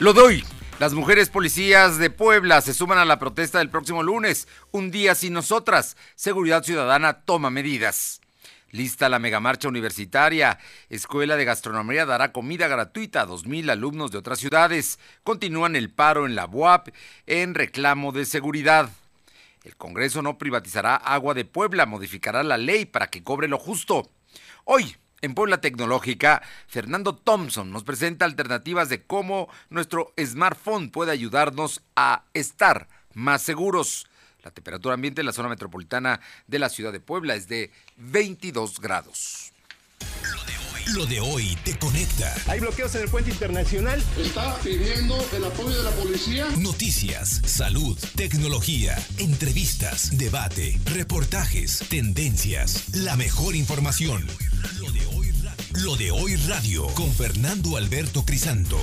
Lo doy. Las mujeres policías de Puebla se suman a la protesta del próximo lunes. Un día sin nosotras. Seguridad Ciudadana toma medidas. Lista la megamarcha universitaria. Escuela de Gastronomía dará comida gratuita a 2.000 alumnos de otras ciudades. Continúan el paro en la UAP en reclamo de seguridad. El Congreso no privatizará agua de Puebla, modificará la ley para que cobre lo justo. Hoy, en Puebla Tecnológica, Fernando Thompson nos presenta alternativas de cómo nuestro smartphone puede ayudarnos a estar más seguros. La temperatura ambiente en la zona metropolitana de la ciudad de Puebla es de 22 grados. Lo de hoy te conecta. Hay bloqueos en el puente internacional. Está pidiendo el apoyo de la policía. Noticias, salud, tecnología, entrevistas, debate, reportajes, tendencias, la mejor información. Lo de hoy, radio con Fernando Alberto Crisanto.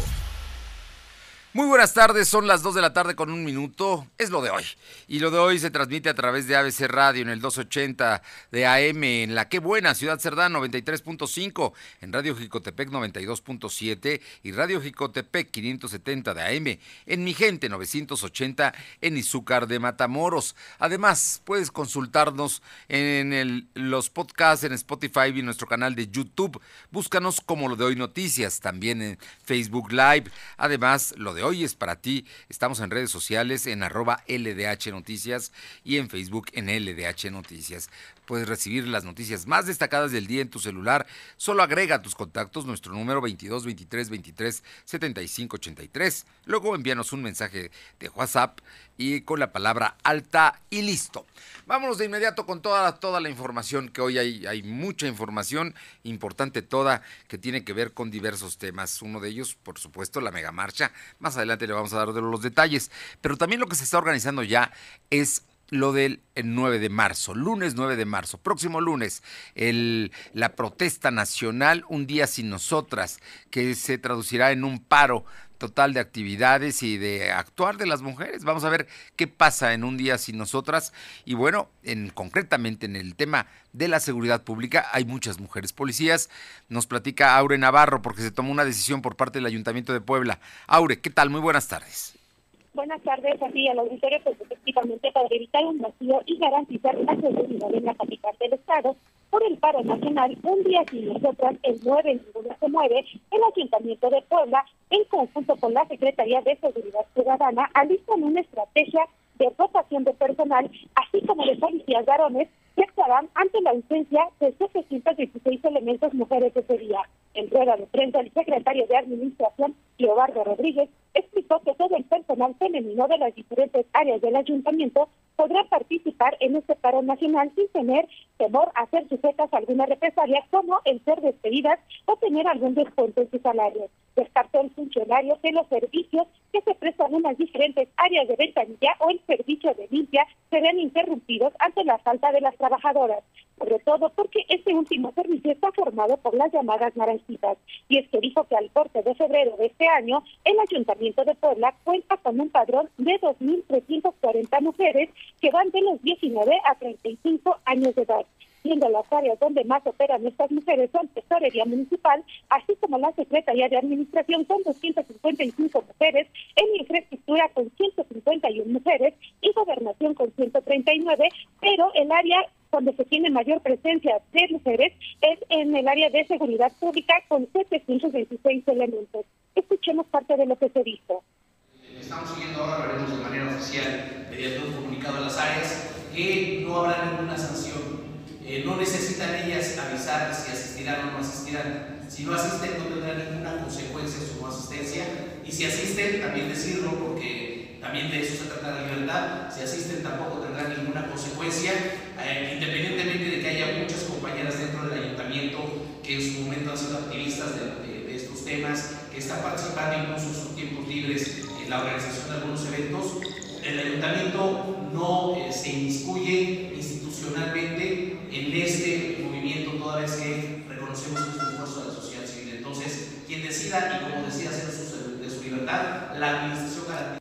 Muy buenas tardes, son las 2 de la tarde con un minuto, es lo de hoy. Y lo de hoy se transmite a través de ABC Radio en el 280 de AM, en la Qué Buena, Ciudad Cerdán 93.5, en Radio Jicotepec 92.7 y Radio Jicotepec 570 de AM, en Mi Gente 980 en Izúcar de Matamoros. Además, puedes consultarnos en los podcasts en Spotify y en nuestro canal de YouTube. Búscanos como lo de hoy noticias, también en Facebook Live. Además, lo de hoy es para ti. Estamos en redes sociales en arroba LDH Noticias y en Facebook en LDH Noticias. Puedes recibir las noticias más destacadas del día en tu celular. Solo agrega a tus contactos nuestro número 22 23 23 75 83. Luego envíanos un mensaje de WhatsApp y con la palabra alta y listo. Vámonos de inmediato con toda, toda la información que hoy hay, hay mucha información importante toda que tiene que ver con diversos temas. Uno de ellos, por supuesto, la mega marcha. Más adelante le vamos a dar los detalles. Pero también lo que se está organizando ya es lo del 9 de marzo, lunes 9 de marzo, próximo lunes, el, la protesta nacional, un día sin nosotras, que se traducirá en un paro total de actividades y de actuar de las mujeres. Vamos a ver qué pasa en un día sin nosotras. Y bueno, en, concretamente en el tema de la seguridad pública, hay muchas mujeres policías. Nos platica Aure Navarro porque se tomó una decisión por parte del Ayuntamiento de Puebla. Aure, ¿qué tal? Muy buenas tardes. Buenas tardes, aquí al auditorio, pues efectivamente para evitar un vacío y garantizar la seguridad en la capital del Estado, por el paro nacional, un día sin nosotras, el 9 ninguna se mueve, el Ayuntamiento de Puebla, en conjunto con la Secretaría de Seguridad Ciudadana, alistan una estrategia de rotación de personal, así como de policías varones, que actuarán ante la ausencia de 716 elementos mujeres ese día. En rueda de prensa, el secretario de Administración, Leobardo Rodríguez, explicó que todo el personal femenino de las diferentes áreas del ayuntamiento podrá participar en este paro nacional sin tener temor a ser sujetas a alguna represalia como el ser despedidas o tener algún descuento en su salario. Descartó el funcionario que los servicios que se prestan en las diferentes áreas de ventanilla o el servicio de limpia serán interrumpidos ante la falta de las trabajadoras, sobre todo porque este último servicio está formado por las llamadas naranjitas. Y es que dijo que al corte de febrero de este año, el Ayuntamiento de Puebla cuenta con un padrón de 2.340 mujeres que van de los 19 a 35 años de edad siendo las áreas donde más operan estas mujeres son Tesorería Municipal, así como la Secretaría de Administración con 255 mujeres, en Infraestructura con 151 mujeres y Gobernación con 139, pero el área donde se tiene mayor presencia de mujeres es en el área de seguridad pública con 726 elementos. Escuchemos parte de lo que se dijo. Estamos siguiendo ahora, lo haremos de manera oficial, mediante un comunicado a las áreas, que no habrá ninguna sanción eh, no necesitan ellas avisar si asistirán o no asistirán. Si no asisten no tendrán ninguna consecuencia en su no asistencia. Y si asisten también decirlo porque también de eso se trata la libertad, si asisten tampoco tendrán ninguna consecuencia, eh, independientemente de que haya muchas compañeras dentro del ayuntamiento que en su momento han sido activistas de, estos temas, que están participando incluso en sus tiempos libres en la organización de algunos eventos, el ayuntamiento no eh, se inmiscuye institucionalmente este movimiento toda vez que reconocemos el esfuerzo de la sociedad civil. Entonces, quien decida y como decía hacer uso de su libertad, la administración garantiza.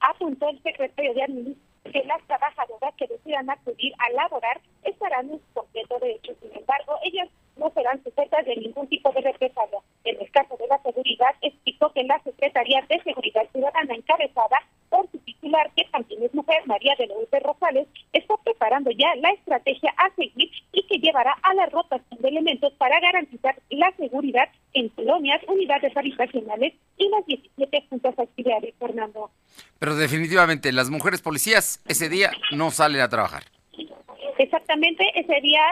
Apuntó el secretario de Administración que las trabajadoras que decidan acudir a laborar estarán en completo derecho. Sin embargo, ellas no serán sujetas de ningún tipo de represalia. En el caso de la seguridad, explicó que la Secretaría de Seguridad Ciudadana encabezada por su titular, que también es mujer, María de Lourdes Rosales, está preparando ya la estrategia a seguir y que llevará a la rotación de elementos para garantizar la seguridad en colonias, unidades habitacionales y las 17 juntas actividades, Fernando. Pero definitivamente las mujeres policías ese día no salen a trabajar. Exactamente, ese día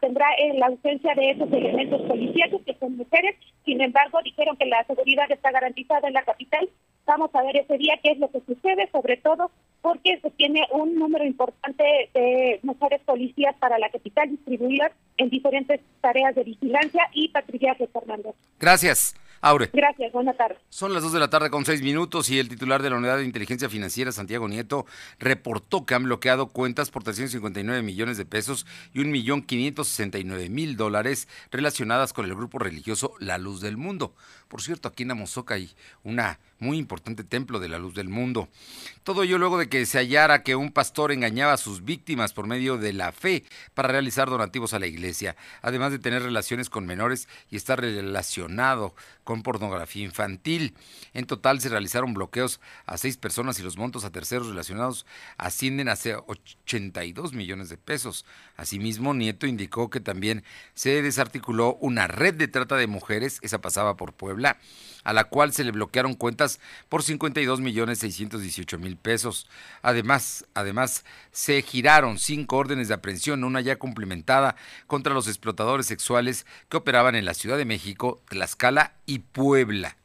tendrá eh, la ausencia de esos elementos policíacos que son mujeres, sin embargo dijeron que la seguridad está garantizada en la capital. Vamos a ver ese día qué es lo que sucede, sobre todo porque se tiene un número importante de mujeres policías para la capital distribuidas en diferentes tareas de vigilancia y patrullaje, Fernando. Gracias. Aure. Gracias, buenas tardes. Son las 2 de la tarde con 6 minutos y el titular de la Unidad de Inteligencia Financiera, Santiago Nieto, reportó que han bloqueado cuentas por 359 millones de pesos y 1.569.000 dólares relacionadas con el grupo religioso La Luz del Mundo. Por cierto, aquí en Amozoca hay una muy importante templo de la luz del mundo. Todo ello luego de que se hallara que un pastor engañaba a sus víctimas por medio de la fe para realizar donativos a la iglesia, además de tener relaciones con menores y estar relacionado con pornografía infantil. En total se realizaron bloqueos a seis personas y los montos a terceros relacionados ascienden a 82 millones de pesos. Asimismo, Nieto indicó que también se desarticuló una red de trata de mujeres, esa pasaba por Puebla, a la cual se le bloquearon cuentas por 52 millones 618 mil pesos. Además, además, se giraron cinco órdenes de aprehensión, una ya complementada contra los explotadores sexuales que operaban en la Ciudad de México, Tlaxcala y Puebla.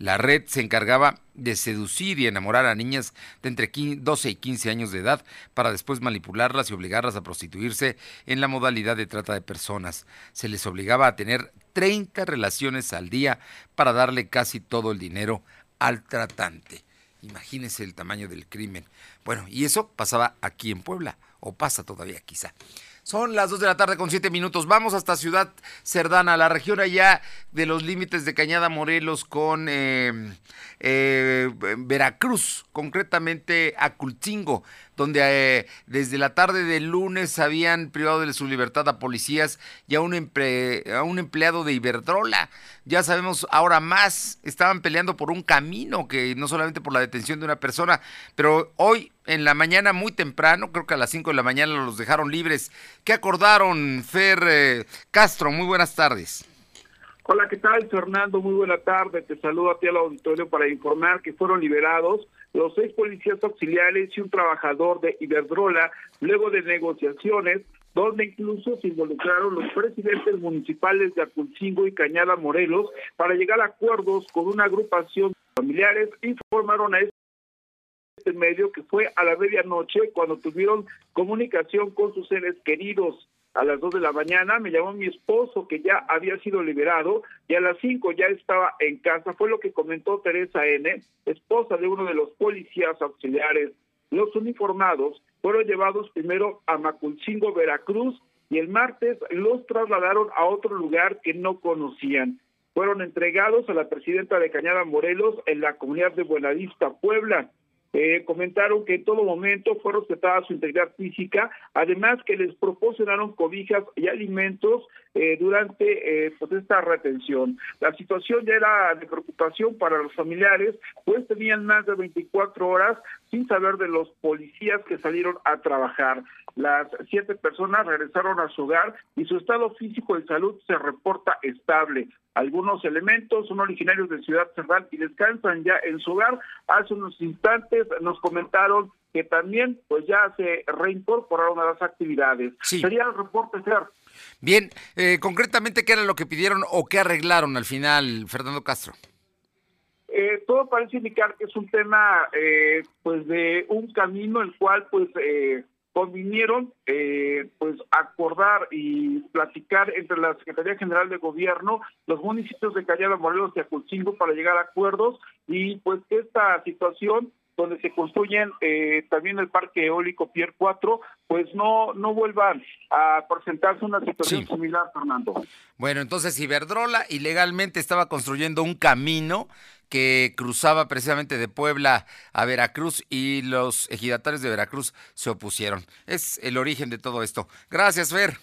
La red se encargaba de seducir y enamorar a niñas de entre 12 y 15 años de edad para después manipularlas y obligarlas a prostituirse en la modalidad de trata de personas. Se les obligaba a tener 30 relaciones al día para darle casi todo el dinero al tratante. Imagínense el tamaño del crimen. Bueno, y eso pasaba aquí en Puebla, o pasa todavía quizá. Son las 2 de la tarde con 7 minutos. Vamos hasta Ciudad Cerdana, la región allá de los límites de Cañada Morelos con eh, eh, Veracruz, concretamente a Cultingo, donde eh, desde la tarde del lunes habían privado de su libertad a policías y a un, a un empleado de Iberdrola. Ya sabemos ahora más, estaban peleando por un camino, que no solamente por la detención de una persona, pero hoy en la mañana muy temprano, creo que a las 5 de la mañana los dejaron libres. ¿Qué acordaron, Fer eh, Castro? Muy buenas tardes. Hola, ¿qué tal, Fernando? Muy buena tarde. Te saludo a ti al auditorio para informar que fueron liberados los seis policías auxiliares y un trabajador de Iberdrola luego de negociaciones donde incluso se involucraron los presidentes municipales de Aculcingo y Cañada Morelos para llegar a acuerdos con una agrupación de familiares y formaron a este medio que fue a la medianoche cuando tuvieron comunicación con sus seres queridos a las dos de la mañana, me llamó mi esposo que ya había sido liberado y a las cinco ya estaba en casa. Fue lo que comentó Teresa N., esposa de uno de los policías auxiliares. Los uniformados fueron llevados primero a Maculcingo, Veracruz, y el martes los trasladaron a otro lugar que no conocían. Fueron entregados a la presidenta de Cañada Morelos en la comunidad de Buenavista, Puebla. Eh, comentaron que en todo momento fue respetada su integridad física, además que les proporcionaron cobijas y alimentos eh, durante eh, pues esta retención. La situación ya era de preocupación para los familiares, pues tenían más de 24 horas sin saber de los policías que salieron a trabajar. Las siete personas regresaron a su hogar y su estado físico de salud se reporta estable. Algunos elementos son originarios de Ciudad Central y descansan ya en su hogar. Hace unos instantes nos comentaron que también pues ya se reincorporaron a las actividades. Sería el reporte, ser. Bien, eh, concretamente, ¿qué era lo que pidieron o qué arreglaron al final, Fernando Castro? Eh, todo parece indicar que es un tema eh, pues de un camino el cual pues eh, convinieron eh, pues acordar y platicar entre la Secretaría General de Gobierno, los municipios de Callada, Morelos y Aculcingo para llegar a acuerdos y pues esta situación donde se construyen eh, también el parque eólico Pier 4, pues no no vuelvan a presentarse una situación similar, Fernando. Bueno, entonces Iberdrola ilegalmente estaba construyendo un camino que cruzaba precisamente de Puebla a Veracruz y los ejidatarios de Veracruz se opusieron. Es el origen de todo esto. Gracias, Fer.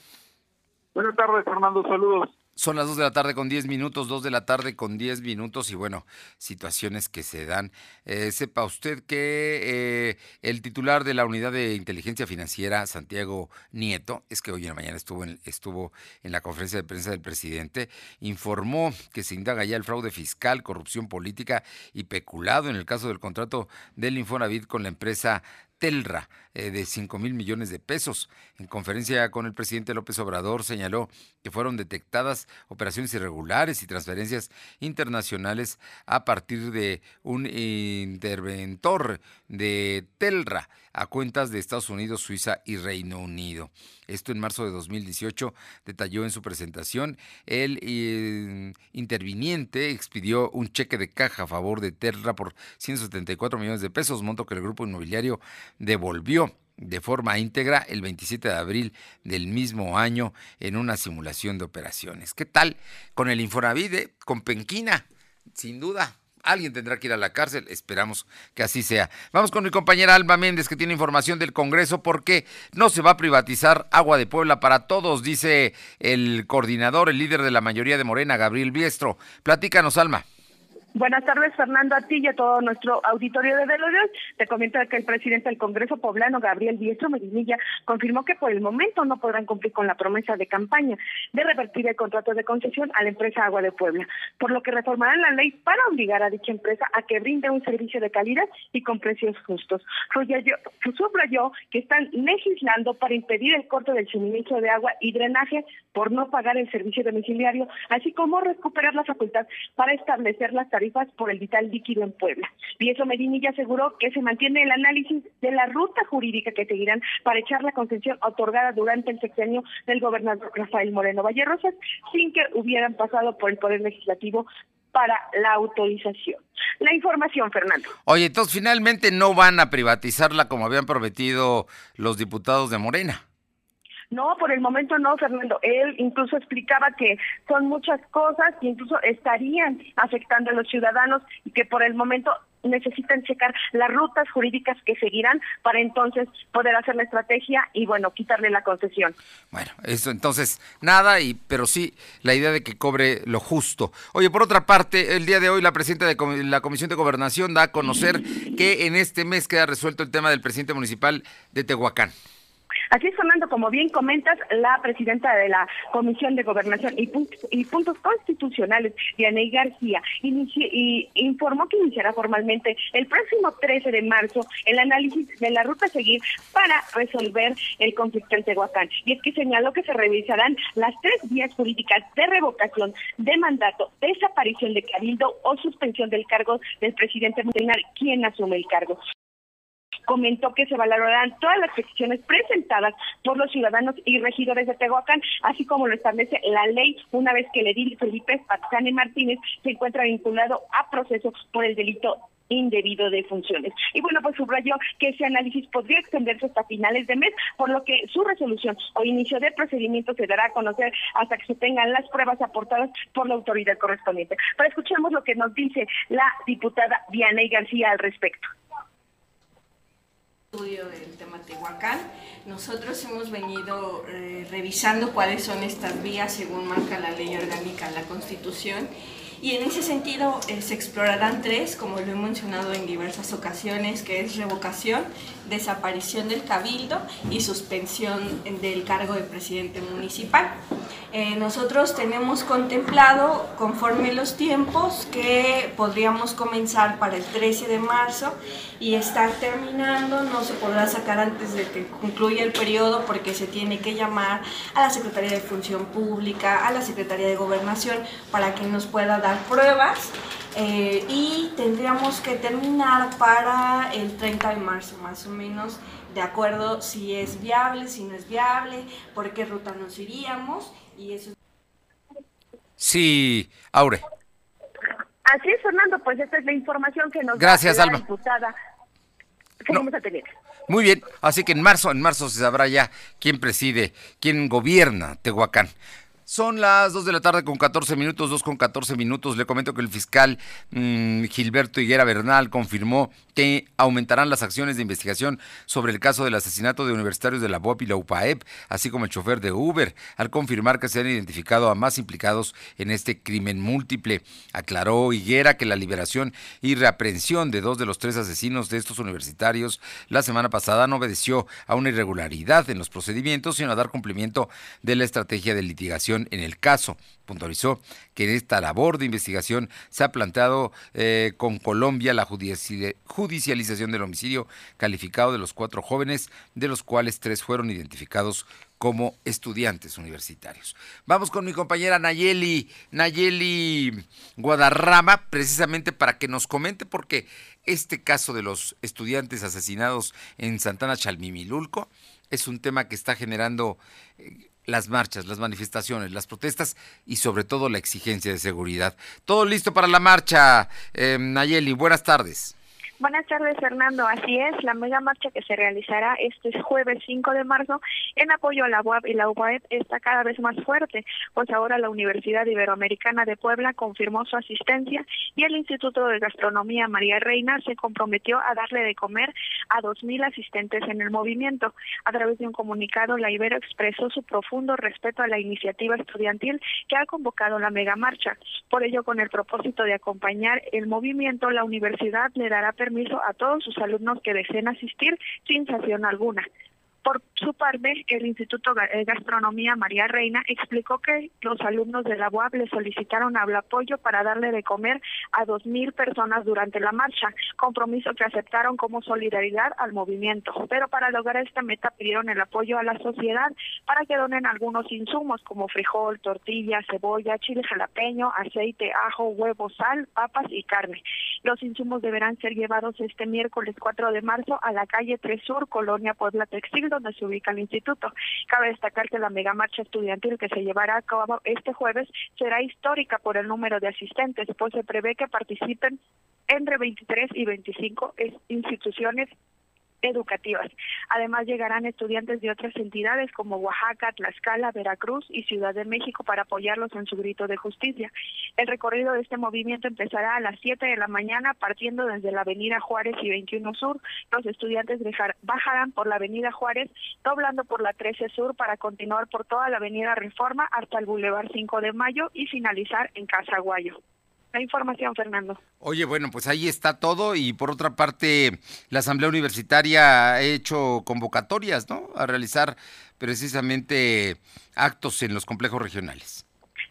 Buenas tardes, Fernando. Saludos. Son las 2 de la tarde con 10 minutos, 2 de la tarde con 10 minutos y bueno, situaciones que se dan. Eh, sepa usted que eh, el titular de la Unidad de Inteligencia Financiera, Santiago Nieto, es que hoy en la mañana estuvo en, estuvo en la conferencia de prensa del presidente, informó que se indaga ya el fraude fiscal, corrupción política y peculado en el caso del contrato del Infonavit con la empresa Telra eh, de 5 mil millones de pesos. En conferencia con el presidente López Obrador señaló que fueron detectadas operaciones irregulares y transferencias internacionales a partir de un interventor de Telra a cuentas de Estados Unidos, Suiza y Reino Unido. Esto en marzo de 2018 detalló en su presentación. El eh, interviniente expidió un cheque de caja a favor de Telra por 174 millones de pesos, monto que el grupo inmobiliario devolvió de forma íntegra el 27 de abril del mismo año en una simulación de operaciones. ¿Qué tal con el Infonavide, con Penquina? Sin duda, alguien tendrá que ir a la cárcel, esperamos que así sea. Vamos con mi compañera Alba Méndez que tiene información del Congreso porque no se va a privatizar agua de Puebla para todos, dice el coordinador, el líder de la mayoría de Morena, Gabriel Biestro. Platícanos, Alma. Buenas tardes, Fernando, a ti y a todo nuestro auditorio de Velorio. Te comento que el presidente del Congreso poblano, Gabriel Diestro Medinilla, confirmó que por el momento no podrán cumplir con la promesa de campaña de revertir el contrato de concesión a la empresa Agua de Puebla, por lo que reformarán la ley para obligar a dicha empresa a que brinde un servicio de calidad y con precios justos. Subrayó que están legislando para impedir el corte del suministro de agua y drenaje por no pagar el servicio domiciliario, así como recuperar la facultad para establecer las tarifas por el vital líquido en Puebla. Y eso Medinilla aseguró que se mantiene el análisis de la ruta jurídica que seguirán para echar la concesión otorgada durante el sexenio del gobernador Rafael Moreno Vallerosas sin que hubieran pasado por el Poder Legislativo para la autorización. La información, Fernando. Oye, entonces finalmente no van a privatizarla como habían prometido los diputados de Morena. No, por el momento no, Fernando. Él incluso explicaba que son muchas cosas que incluso estarían afectando a los ciudadanos y que por el momento necesitan checar las rutas jurídicas que seguirán para entonces poder hacer la estrategia y bueno, quitarle la concesión. Bueno, eso entonces nada y pero sí la idea de que cobre lo justo. Oye, por otra parte, el día de hoy la presidenta de la Comisión de Gobernación da a conocer que en este mes queda resuelto el tema del presidente municipal de Tehuacán. Así es, Fernando, como bien comentas, la presidenta de la Comisión de Gobernación y, Puntos, Constitucionales, Dianey García, y informó que iniciará formalmente el próximo 13 de marzo el análisis de la ruta a seguir para resolver el conflicto en Tehuacán. Y es que señaló que se revisarán las tres vías jurídicas de revocación de mandato, desaparición de cabildo o suspensión del cargo del presidente municipal, quien asume el cargo comentó que se valorarán todas las peticiones presentadas por los ciudadanos y regidores de Tehuacán, así como lo establece la ley una vez que el edil Felipe Patzane Martínez se encuentra vinculado a proceso por el delito indebido de funciones. Y bueno, pues subrayó que ese análisis podría extenderse hasta finales de mes, por lo que su resolución o inicio de procedimiento se dará a conocer hasta que se tengan las pruebas aportadas por la autoridad correspondiente. Pero escuchemos lo que nos dice la diputada Diana García al respecto estudio del tema Tehuacán. Nosotros hemos venido eh, revisando cuáles son estas vías según marca la ley orgánica, la Constitución, y en ese sentido eh, se explorarán tres, como lo he mencionado en diversas ocasiones, que es revocación, desaparición del cabildo y suspensión del cargo de presidente municipal. Eh, nosotros tenemos contemplado, conforme los tiempos, que podríamos comenzar para el 13 de marzo y estar terminando, no se podrá sacar antes de que concluya el periodo porque se tiene que llamar a la Secretaría de Función Pública, a la Secretaría de Gobernación para que nos pueda dar pruebas eh, y tendríamos que terminar para el 30 de marzo más o menos, de acuerdo si es viable, si no es viable, por qué ruta nos iríamos y eso. Sí, Aure. Así es, Fernando, pues esta es la información que nos Gracias, da la diputada que vamos a tener. Muy bien, así que en marzo, en marzo se sabrá ya quién preside, quién gobierna Tehuacán. Son las 2 de la tarde con 14 minutos, 2 con 14 minutos. Le comento que el fiscal mmm, Gilberto Higuera Bernal confirmó que aumentarán las acciones de investigación sobre el caso del asesinato de universitarios de la BOP y la UPAEP, así como el chofer de Uber, al confirmar que se han identificado a más implicados en este crimen múltiple. Aclaró Higuera que la liberación y reaprehensión de dos de los tres asesinos de estos universitarios la semana pasada no obedeció a una irregularidad en los procedimientos, sino a dar cumplimiento de la estrategia de litigación en el caso. Puntualizó que en esta labor de investigación se ha planteado eh, con Colombia la judicialización del homicidio calificado de los cuatro jóvenes, de los cuales tres fueron identificados como estudiantes universitarios. Vamos con mi compañera Nayeli, Nayeli Guadarrama, precisamente para que nos comente, porque este caso de los estudiantes asesinados en Santana Chalmimilulco es un tema que está generando eh, las marchas, las manifestaciones, las protestas y sobre todo la exigencia de seguridad. Todo listo para la marcha, eh, Nayeli. Buenas tardes. Buenas tardes, Fernando. Así es, la mega marcha que se realizará este jueves 5 de marzo en apoyo a la UAP y la UAEP está cada vez más fuerte, pues ahora la Universidad Iberoamericana de Puebla confirmó su asistencia y el Instituto de Gastronomía María Reina se comprometió a darle de comer a 2.000 asistentes en el movimiento. A través de un comunicado, la Ibero expresó su profundo respeto a la iniciativa estudiantil que ha convocado la mega marcha. Por ello, con el propósito de acompañar el movimiento, la universidad le dará permiso a todos sus alumnos que deseen asistir sin sanción alguna. Por su parte, el Instituto de eh, Gastronomía María Reina explicó que los alumnos de la UAB le solicitaron el apoyo para darle de comer a dos mil personas durante la marcha, compromiso que aceptaron como solidaridad al movimiento. Pero para lograr esta meta pidieron el apoyo a la sociedad para que donen algunos insumos como frijol, tortilla, cebolla, chile jalapeño, aceite, ajo, huevo, sal, papas y carne. Los insumos deberán ser llevados este miércoles 4 de marzo a la calle 3 Sur, Colonia Puebla Textil, donde se ubica el instituto. Cabe destacar que la mega marcha estudiantil que se llevará a cabo este jueves será histórica por el número de asistentes, pues se prevé que participen entre 23 y 25 instituciones educativas. Además llegarán estudiantes de otras entidades como Oaxaca, Tlaxcala, Veracruz y Ciudad de México para apoyarlos en su grito de justicia. El recorrido de este movimiento empezará a las 7 de la mañana partiendo desde la Avenida Juárez y 21 Sur. Los estudiantes bajarán por la Avenida Juárez, doblando por la 13 Sur para continuar por toda la Avenida Reforma hasta el Boulevard 5 de Mayo y finalizar en Casa Guayo la información, Fernando. Oye, bueno, pues ahí está todo y por otra parte, la Asamblea Universitaria ha hecho convocatorias, ¿no? A realizar precisamente actos en los complejos regionales.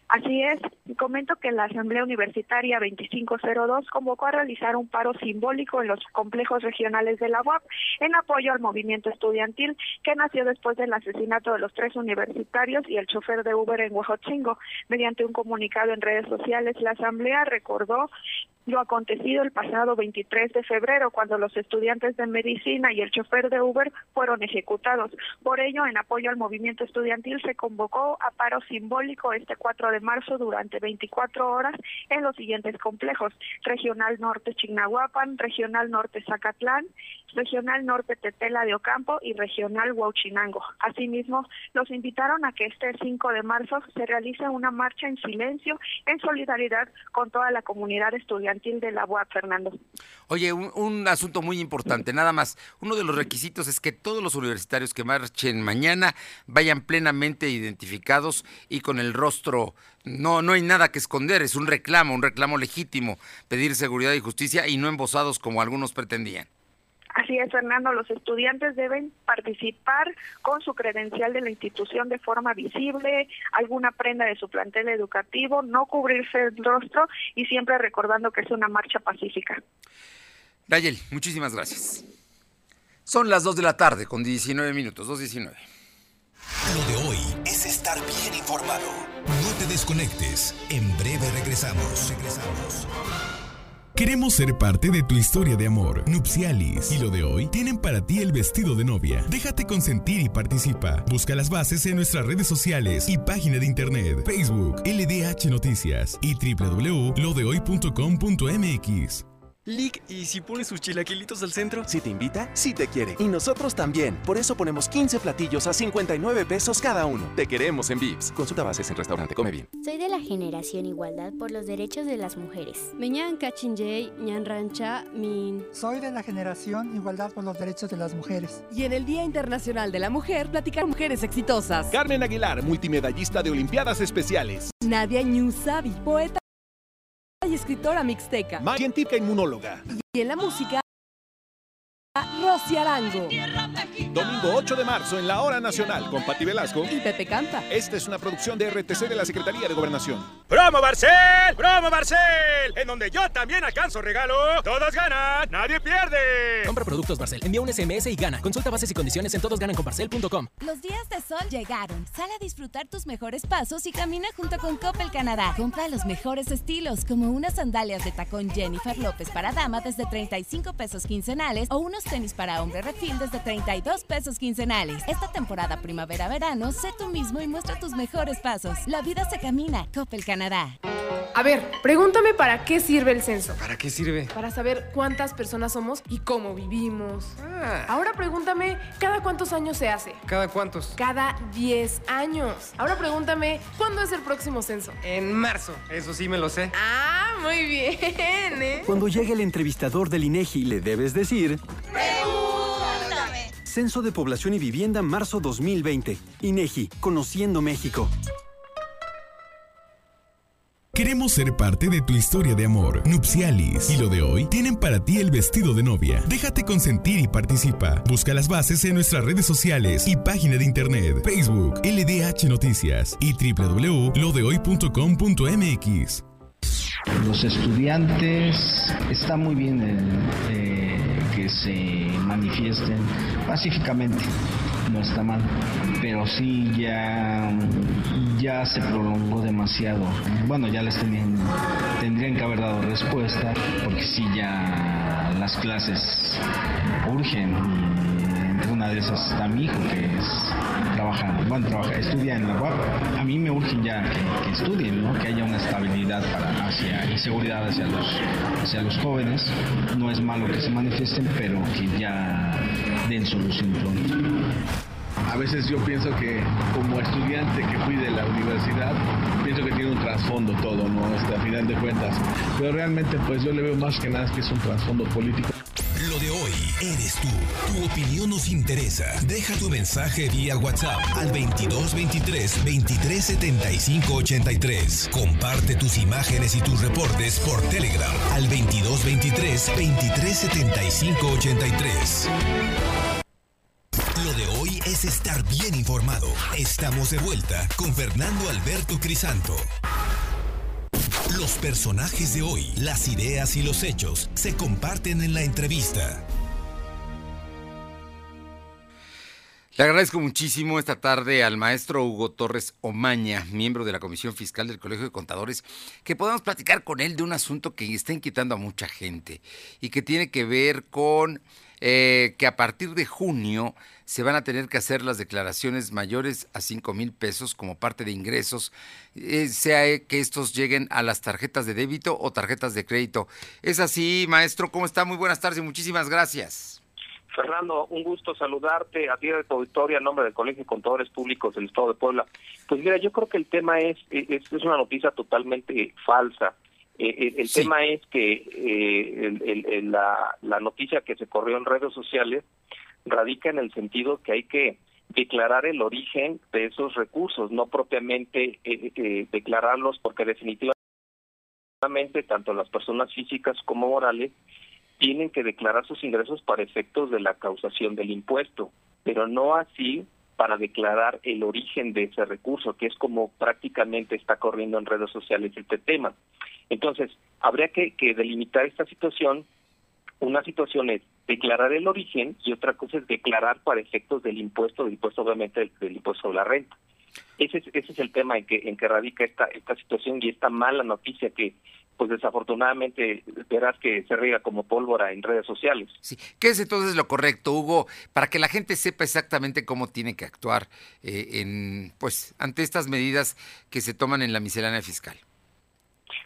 Así es, comento que la Asamblea Universitaria 2502 convocó a realizar un paro simbólico en los complejos regionales de la UAP en apoyo al movimiento estudiantil que nació después del asesinato de los tres universitarios y el chofer de Uber en Huejotzingo. Mediante un comunicado en redes sociales, la Asamblea recordó lo acontecido el pasado 23 de febrero, cuando los estudiantes de medicina y el chofer de Uber fueron ejecutados. Por ello, en apoyo al movimiento estudiantil, se convocó a paro simbólico este 4 de marzo durante 24 horas en los siguientes complejos: Regional Norte Chignahuapan, Regional Norte Zacatlán, Regional Norte Tetela de Ocampo y Regional Huachinango. Asimismo, los invitaron a que este 5 de marzo se realice una marcha en silencio en solidaridad con toda la comunidad estudiantil de la UAP, Fernando. Oye, un, asunto muy importante, nada más. Uno de los requisitos es que todos los universitarios que marchen mañana vayan plenamente identificados y con el rostro. No, no hay nada que esconder, es un reclamo, un reclamo legítimo, pedir seguridad y justicia y no embosados como algunos pretendían. Así es, Fernando, los estudiantes deben participar con su credencial de la institución de forma visible, alguna prenda de su plantel educativo, no cubrirse el rostro y siempre recordando que es una marcha pacífica. Dayel, muchísimas gracias. Son las 2 de la tarde con 19 minutos, 2.19. Lo de hoy es estar bien informado. No te desconectes. En breve regresamos. Regresamos. Queremos ser parte de tu historia de amor. Nupcialis y lo de hoy tienen para ti el vestido de novia. Déjate consentir y participa. Busca las bases en nuestras redes sociales y página de internet, Facebook, LDH Noticias y www.lodehoy.com.mx. Lick, ¿y si pone sus chilaquilitos al centro? Si te invita, sí te quiere. Y nosotros también. Por eso ponemos 15 platillos a 59 pesos cada uno. Te queremos en Vips. Consulta bases en restaurante Come Bien. Soy de la generación Igualdad por los Derechos de las Mujeres. Meñan Kachinjay, Ñan Rancha, Min. Soy de la generación Igualdad por los Derechos de las Mujeres. Y en el Día Internacional de la Mujer, platicar mujeres exitosas. Carmen Aguilar, multimedallista de Olimpiadas Especiales. Nadia Ñusabi, poeta y escritora mixteca. Científica inmunóloga. Y en la música, Rosy Arango. Domingo 8 de marzo en la Hora Nacional con Pati Velasco y Pepe Canta. Esta es una producción de RTC de la Secretaría de Gobernación. ¡Promo Barcel! ¡Promo Barcel! En donde yo también alcanzo regalo. Todos ganan, nadie pierde. Compra productos Barcel, envía un SMS y gana. Consulta bases y condiciones en todosgananconbarcel.com. Los días de sol llegaron. Sal a disfrutar tus mejores pasos y camina junto con Coppel Canadá. Compra los mejores estilos, como unas sandalias de tacón Jennifer López para dama desde 35 pesos quincenales o unos tenis para hombre refil desde 32 pesos quincenales. Esta temporada primavera-verano, sé tú mismo y muestra tus mejores pasos. La vida se camina. Coppel Canadá. A ver, pregúntame para qué sirve el censo. ¿Para qué sirve? Para saber cuántas personas somos y cómo vivimos. Ah. Ahora pregúntame, ¿cada cuántos años se hace? ¿Cada cuántos? Cada 10 años. Ahora pregúntame, ¿cuándo es el próximo censo? En marzo, eso sí me lo sé. Ah, muy bien, ¿eh? Cuando llegue el entrevistador del INEGI, le debes decir... ¡Pregúntame! Censo de Población y Vivienda, marzo 2020. INEGI, Conociendo México. Queremos ser parte de tu historia de amor. Nupcialis y lo de hoy tienen para ti el vestido de novia. Déjate consentir y participa. Busca las bases en nuestras redes sociales y página de internet, Facebook, LDH Noticias y www.lodehoy.com.mx. Los estudiantes está muy bien eh, que se manifiesten pacíficamente no está mal, pero sí ya, ya se prolongó demasiado. Bueno, ya les tenían, tendrían que haber dado respuesta, porque sí ya las clases urgen una de esas está mi hijo que es trabaja, bueno, trabaja, estudia en la UAP. A mí me urgen ya que, estudien, ¿no? que haya una estabilidad para hacia, y seguridad hacia los, hacia los jóvenes. No es malo que se manifiesten, pero que ya den solución pronto. A veces yo pienso que como estudiante que fui de la universidad, pienso que tiene un trasfondo todo, ¿no? Este, a final de cuentas. Pero realmente pues yo le veo más que nada que es un trasfondo político. Lo de hoy eres tú. Tu opinión nos interesa. Deja tu mensaje vía WhatsApp al 2223 2375 83. Comparte tus imágenes y tus reportes por Telegram al 2223 2375 83. Es estar bien informado. Estamos de vuelta con Fernando Alberto Crisanto. Los personajes de hoy, las ideas y los hechos se comparten en la entrevista. Le agradezco muchísimo esta tarde al maestro Hugo Torres Omaña, miembro de la Comisión Fiscal del Colegio de Contadores, que podamos platicar con él de un asunto que está inquietando a mucha gente y que tiene que ver con eh, que a partir de junio se van a tener que hacer las declaraciones mayores a 5 mil pesos como parte de ingresos, eh, sea que estos lleguen a las tarjetas de débito o tarjetas de crédito. Es así, maestro, ¿cómo está? Muy buenas tardes y muchísimas gracias. Fernando, un gusto saludarte a ti de tu auditorio a nombre del Colegio de Contadores Públicos del Estado de Puebla. Pues mira, yo creo que el tema es, es, es una noticia totalmente falsa. Eh, el, tema es que eh, la, la noticia que se corrió en redes sociales radica en el sentido que hay que declarar el origen de esos recursos, no propiamente eh, declararlos, porque definitivamente tanto las personas físicas como morales tienen que declarar sus ingresos para efectos de la causación del impuesto, pero no así para declarar el origen de ese recurso, que es como prácticamente está corriendo en redes sociales este tema. Entonces, habría que, delimitar esta situación. Una situación es declarar el origen y otra cosa es declarar para efectos del impuesto, del impuesto obviamente del, impuesto sobre la renta. Ese es, ese es el tema en que, en que radica esta, esta situación y esta mala noticia que, pues desafortunadamente verás que se riega como pólvora en redes sociales. Sí, ¿qué es entonces lo correcto, Hugo, para que la gente sepa exactamente cómo tiene que actuar eh, en, pues, ante estas medidas que se toman en la miscelánea fiscal?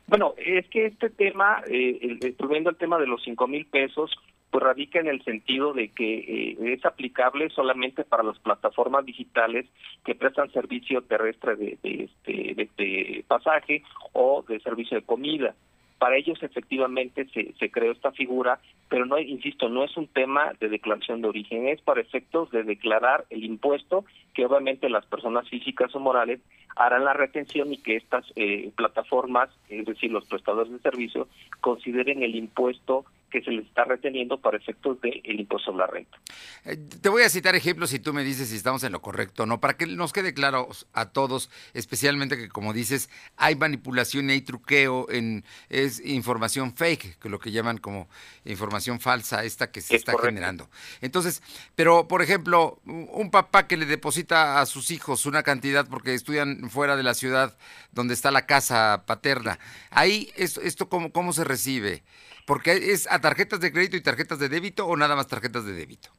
Bueno, es que este tema, eh, el, volviendo al tema de los cinco mil pesos, pues radica en el sentido de que eh, es aplicable solamente para las plataformas digitales que prestan servicio terrestre de, de, este, de pasaje o de servicio de comida. Para ellos efectivamente se, se creó esta figura, pero no, insisto, no es un tema de declaración de origen, es para efectos de declarar el impuesto que obviamente las personas físicas o morales harán la retención y que estas eh, plataformas, es decir, los prestadores de servicio, consideren el impuesto que se les está reteniendo para efectos del impuesto sobre la renta. Eh, te voy a citar ejemplos y tú me dices si estamos en lo correcto o no, para que nos quede claro a todos, especialmente que como dices, hay manipulación y hay truqueo en es información fake, que lo que llaman como información falsa, esta que se está generando. Entonces, pero por ejemplo, un papá que le deposita a sus hijos una cantidad porque estudian fuera de la ciudad donde está la casa paterna, ahí esto, esto cómo, cómo se recibe. Porque es a tarjetas de crédito y tarjetas de débito o nada más tarjetas de débito.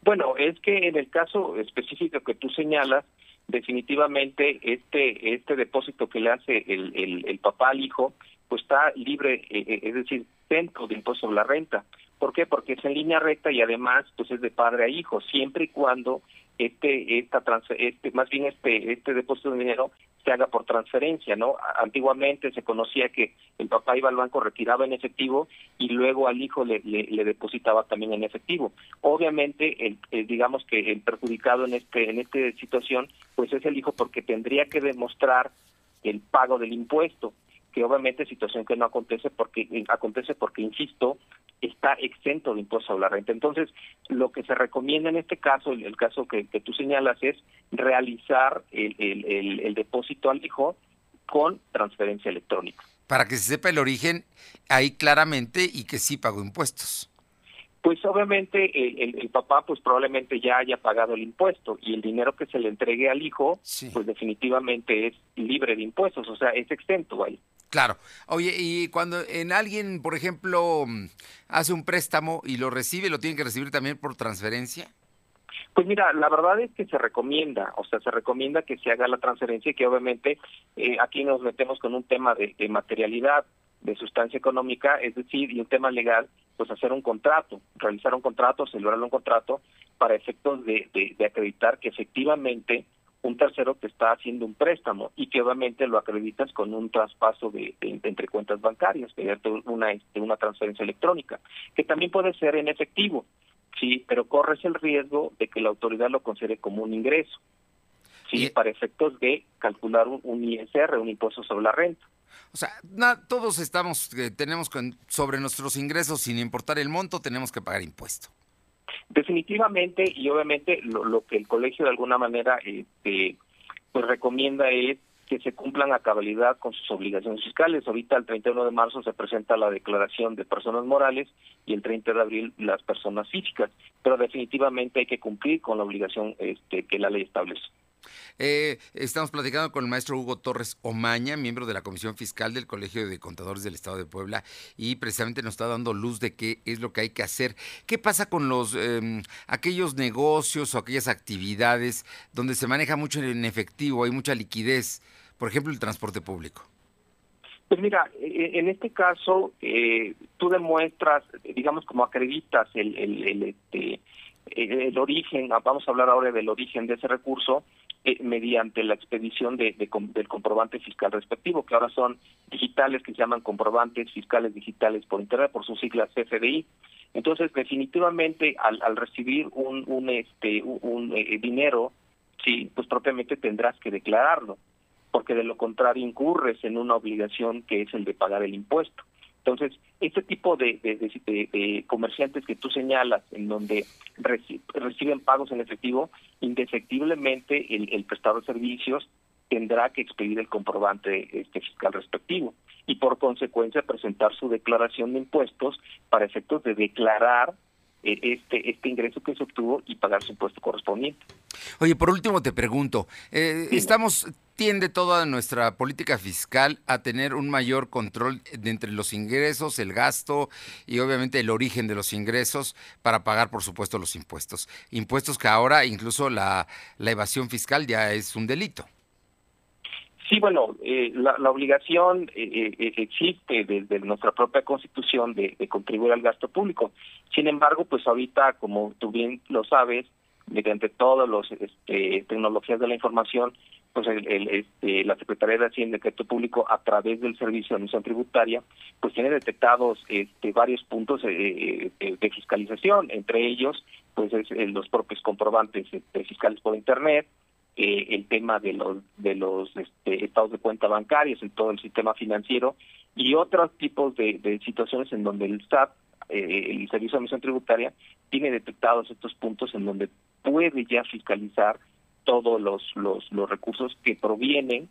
Bueno, es que en el caso específico que tú señalas, definitivamente este este depósito que le hace el, el, papá al hijo, pues está libre, eh, eh, es decir, dentro de impuesto sobre la renta. ¿Por qué? Porque es en línea recta y además pues es de padre a hijo, siempre y cuando este esta este más bien este este depósito de dinero se haga por transferencia, ¿no? Antiguamente se conocía que el papá iba al banco, retiraba en efectivo y luego al hijo le, le, depositaba también en efectivo. Obviamente, el, digamos que el perjudicado en este en esta situación, pues es el hijo porque tendría que demostrar el pago del impuesto que obviamente situación que no acontece porque acontece porque insisto está exento de impuesto sobre la renta. Entonces lo que se recomienda en este caso el, el caso que, que, tú señalas es realizar el, el, el, depósito al hijo con transferencia electrónica. Para que se sepa el origen ahí claramente y que sí pagó impuestos. Pues obviamente el, el, papá pues probablemente ya haya pagado el impuesto y el dinero que se le entregue al hijo pues definitivamente es libre de impuestos, o sea, es exento ahí. Claro. Oye, y cuando en alguien, por ejemplo, hace un préstamo y lo recibe, ¿lo tiene que recibir también por transferencia? Pues mira, la verdad es que se recomienda, o sea, se recomienda que se haga la transferencia y que obviamente eh, aquí nos metemos con un tema de, de materialidad, de sustancia económica, es decir, y un tema legal, pues hacer un contrato, realizar un contrato, celebrar un contrato para efectos de, de, acreditar que efectivamente un tercero te está haciendo un préstamo y que obviamente lo acreditas con un traspaso de, entre cuentas bancarias, mediante una, este, una transferencia electrónica, que también puede ser en efectivo, sí, pero corres el riesgo de que la autoridad lo considere como un ingreso, sí, para efectos de calcular un, un ISR, un impuesto sobre la renta. O sea, todos estamos, eh, tenemos sobre nuestros ingresos, sin importar el monto, tenemos que pagar impuesto. Definitivamente, y obviamente lo, que el colegio de alguna manera este, pues recomienda es que se cumplan a cabalidad con sus obligaciones fiscales. Ahorita el 31 de marzo se presenta la declaración de personas morales y el 30 de abril las personas físicas, pero definitivamente hay que cumplir con la obligación este, que la ley establece. Eh, estamos platicando con el maestro Hugo Torres Omaña, miembro de la Comisión Fiscal del Colegio de Contadores del Estado de Puebla, y precisamente nos está dando luz de qué es lo que hay que hacer. ¿Qué pasa con los em, aquellos negocios o aquellas actividades donde se maneja mucho en efectivo, hay mucha liquidez? Por ejemplo, el transporte público. Pues mira, e, en este caso, eh, tú demuestras, digamos, como acreditas el, el, el, este, el origen, vamos a hablar ahora del origen de ese recurso, eh, mediante la expedición de, del comprobante fiscal respectivo, que ahora son digitales, que se llaman comprobantes fiscales digitales por Internet, por sus siglas CFDI. Entonces, definitivamente, al, al recibir un, un, este, un, eh, dinero, sí, pues propiamente tendrás que declararlo, porque de lo contrario incurres en una obligación que es el de pagar el impuesto. Entonces, este tipo de, de, comerciantes que tú señalas, en donde reciben pagos en efectivo, indefectiblemente el, el prestador de servicios tendrá que expedir el comprobante este fiscal respectivo y por consecuencia presentar su declaración de impuestos para efectos de declarar eh, este este ingreso que se obtuvo y pagar su impuesto correspondiente. Oye, por último te pregunto, eh, estamos tiende toda nuestra política fiscal a tener un mayor control de entre los ingresos, el gasto y obviamente el origen de los ingresos para pagar, por supuesto, los impuestos. Impuestos que ahora incluso la, la evasión fiscal ya es un delito. Sí, bueno, eh, la, obligación eh, eh, existe desde nuestra propia constitución de, de, contribuir al gasto público. Sin embargo, pues ahorita, como tú bien lo sabes, mediante todas las este, tecnologías de la información, pues el, el, este, la Secretaría de Hacienda y Crédito Público, a través del Servicio de Administración Tributaria, pues tiene detectados este, varios puntos de, de, fiscalización, entre ellos, pues es, los propios comprobantes este, fiscales por Internet, eh, el tema de los de los este, estados de cuenta bancarios en todo el sistema financiero y otros tipos de, de situaciones en donde el SAT, eh, el Servicio de Administración Tributaria, tiene detectados estos puntos en donde puede ya fiscalizar todos los los, recursos que provienen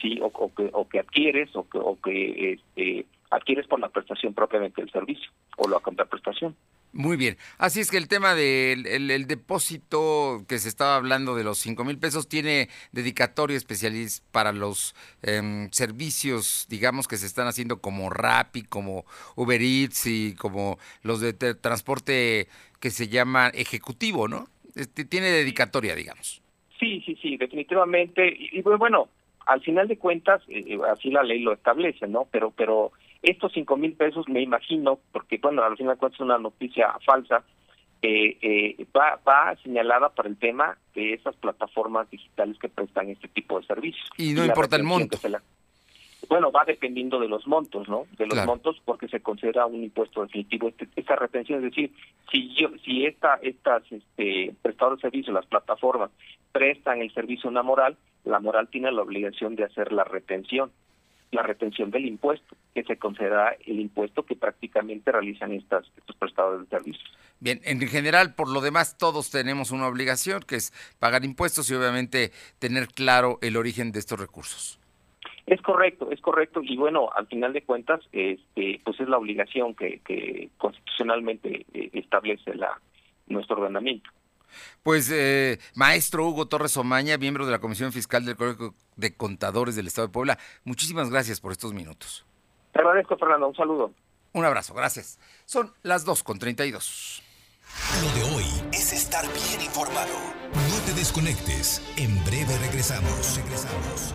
sí o, que o que adquieres o que o que este, adquieres por la prestación propiamente del servicio o la contraprestación. Muy bien. Así es que el tema del el, depósito que se estaba hablando de los cinco mil pesos tiene dedicatoria especial para los eh, servicios, digamos, que se están haciendo como Rappi, como Uber Eats y como los de transporte que se llama ejecutivo, ¿no? Este, tiene dedicatoria, digamos. Sí, sí, sí, definitivamente. Y, y bueno, al final de cuentas, eh, así la ley lo establece, ¿no? Pero, pero estos cinco mil pesos, me imagino, porque bueno, al final de cuentas es una noticia falsa, eh, eh, va, va señalada para el tema de esas plataformas digitales que prestan este tipo de servicios. Y no y importa el monto. La, bueno, va dependiendo de los montos, ¿no? De los claro. montos porque se considera un impuesto definitivo este, esta retención, es decir, si yo si esta estas este prestadores de servicios, las plataformas prestan el servicio a una moral, la moral tiene la obligación de hacer la retención la retención del impuesto, que se considera el impuesto que prácticamente realizan estas, estos prestadores de servicios. Bien, en general, por lo demás, todos tenemos una obligación, que es pagar impuestos y obviamente tener claro el origen de estos recursos. Es correcto, es correcto, y bueno, al final de cuentas, este, pues es la obligación que, que constitucionalmente eh, establece la nuestro ordenamiento. Pues, eh, maestro Hugo Torres Omaña, miembro de la Comisión Fiscal del Colegio de Contadores del Estado de Puebla, muchísimas gracias por estos minutos. Te agradezco, Fernando. Un saludo. Un abrazo, gracias. Son las 2 con 32. Lo de hoy es estar bien informado. No te desconectes. En breve regresamos. Regresamos.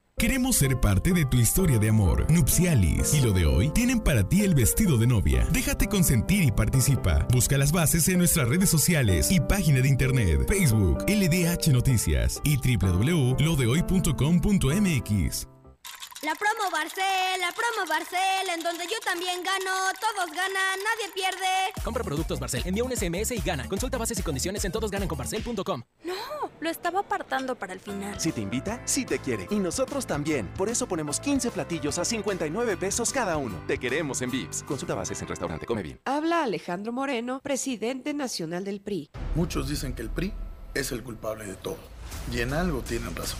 Queremos ser parte de tu historia de amor. Nupcialis y lo de hoy tienen para ti el vestido de novia. Déjate consentir y participa. Busca las bases en nuestras redes sociales y página de internet, Facebook, LDH Noticias y www.lodehoy.com.mx. La promo Barcel, la promo Barcel, en donde yo también gano, todos ganan, nadie pierde. Compra productos Barcel, envía un SMS y gana. Consulta bases y condiciones en todosgananconbarcel.com. No, lo estaba apartando para el final. Si te invita, sí te quiere. Y nosotros también. Por eso ponemos 15 platillos a 59 pesos cada uno. Te queremos en Vips. Consulta bases en restaurante Come Bien. Habla Alejandro Moreno, presidente nacional del PRI. Muchos dicen que el PRI es el culpable de todo. Y en algo tienen razón.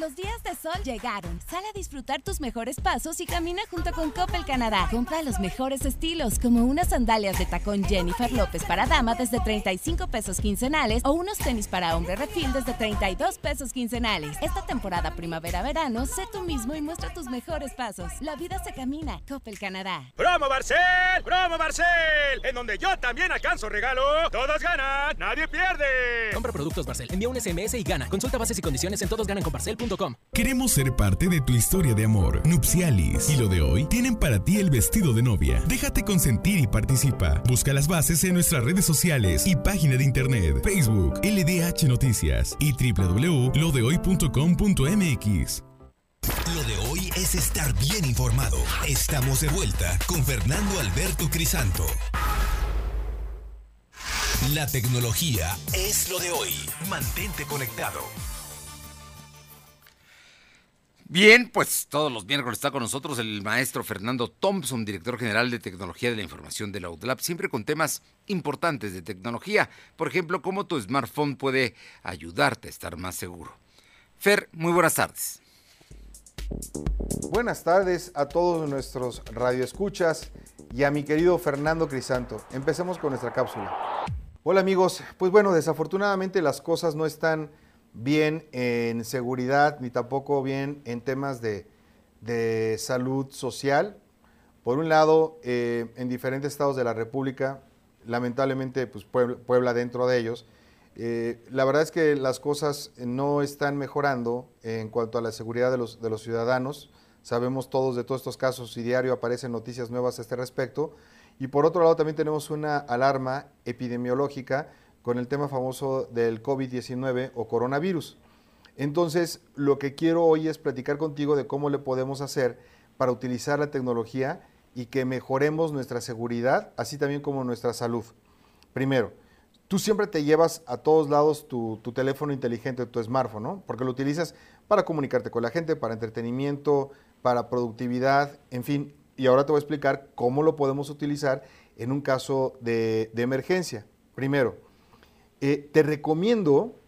Los días de sol llegaron. Sal a disfrutar tus mejores pasos y camina junto con Coppel Canadá. Compra los mejores estilos, como unas sandalias de tacón Jennifer López para dama desde 35 pesos quincenales o unos tenis para hombre refil desde 32 pesos quincenales. Esta temporada primavera-verano, sé tú mismo y muestra tus mejores pasos. La vida se camina. Coppel Canadá. ¡Promo Barcel! ¡Promo Barcel! En donde yo también alcanzo regalo. Todos ganan, nadie pierde. Compra productos Barcel, envía un SMS y gana. Consulta bases y condiciones en todosgananconbarcel.com. Queremos ser parte de tu historia de amor. Nupcialis y lo de hoy tienen para ti el vestido de novia. Déjate consentir y participa. Busca las bases en nuestras redes sociales y página de internet, Facebook, LDH Noticias y www.lodehoy.com.mx. Lo de hoy es estar bien informado. Estamos de vuelta con Fernando Alberto Crisanto. La tecnología es lo de hoy. Mantente conectado. Bien, pues todos los miércoles está con nosotros el maestro Fernando Thompson, director general de tecnología de la información de la UDLAP, siempre con temas importantes de tecnología. Por ejemplo, cómo tu smartphone puede ayudarte a estar más seguro. Fer, muy buenas tardes. Buenas tardes a todos nuestros radioescuchas y a mi querido Fernando Crisanto. Empecemos con nuestra cápsula. Hola amigos, pues bueno, desafortunadamente las cosas no están bien en seguridad ni tampoco bien en temas de, de salud social. Por un lado, eh, en diferentes estados de la República, lamentablemente pues Puebla, dentro de ellos, eh, la verdad es que las cosas no están mejorando en cuanto a la seguridad de los, de los ciudadanos. Sabemos todos de todos estos casos y diario aparecen noticias nuevas a este respecto. Y por otro lado también tenemos una alarma epidemiológica con el tema famoso del COVID-19 o coronavirus. Entonces, lo que quiero hoy es platicar contigo de cómo le podemos hacer para utilizar la tecnología y que mejoremos nuestra seguridad, así también como nuestra salud. Primero, tú siempre te llevas a todos lados tu, teléfono inteligente, tu smartphone, ¿no? Porque lo utilizas para comunicarte con la gente, para entretenimiento, para productividad, en fin. Y ahora te voy a explicar cómo lo podemos utilizar en un caso de, de emergencia. Primero, eh, te recomiendo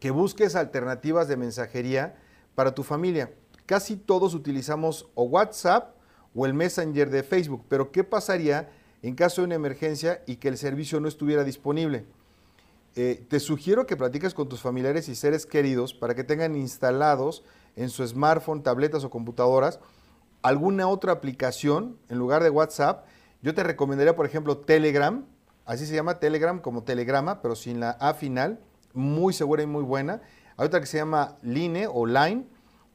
que busques alternativas de mensajería para tu familia. Casi todos utilizamos o WhatsApp o el Messenger de Facebook, pero ¿qué pasaría en caso de una emergencia y que el servicio no estuviera disponible? Eh, te sugiero que platiques con tus familiares y seres queridos para que tengan instalados en su smartphone, tabletas o computadoras alguna otra aplicación en lugar de WhatsApp. Yo te recomendaría, por ejemplo, Telegram, así se llama Telegram como Telegrama, pero sin la A final, muy segura y muy buena. Hay otra que se llama Line o Line.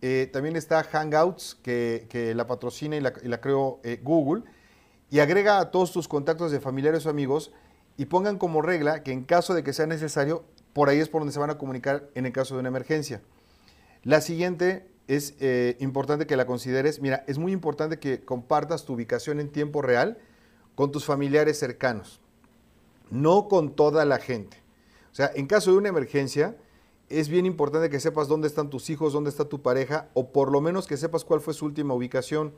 Eh, también está Hangouts, que, la patrocina y la, creó eh, Google. Y agrega a todos tus contactos de familiares o amigos y pongan como regla que en caso de que sea necesario, por ahí es por donde se van a comunicar en el caso de una emergencia. La siguiente es eh, importante que la consideres. Mira, es muy importante que compartas tu ubicación en tiempo real con tus familiares cercanos, no con toda la gente. O sea, en caso de una emergencia, es bien importante que sepas dónde están tus hijos, dónde está tu pareja, o por lo menos que sepas cuál fue su última ubicación.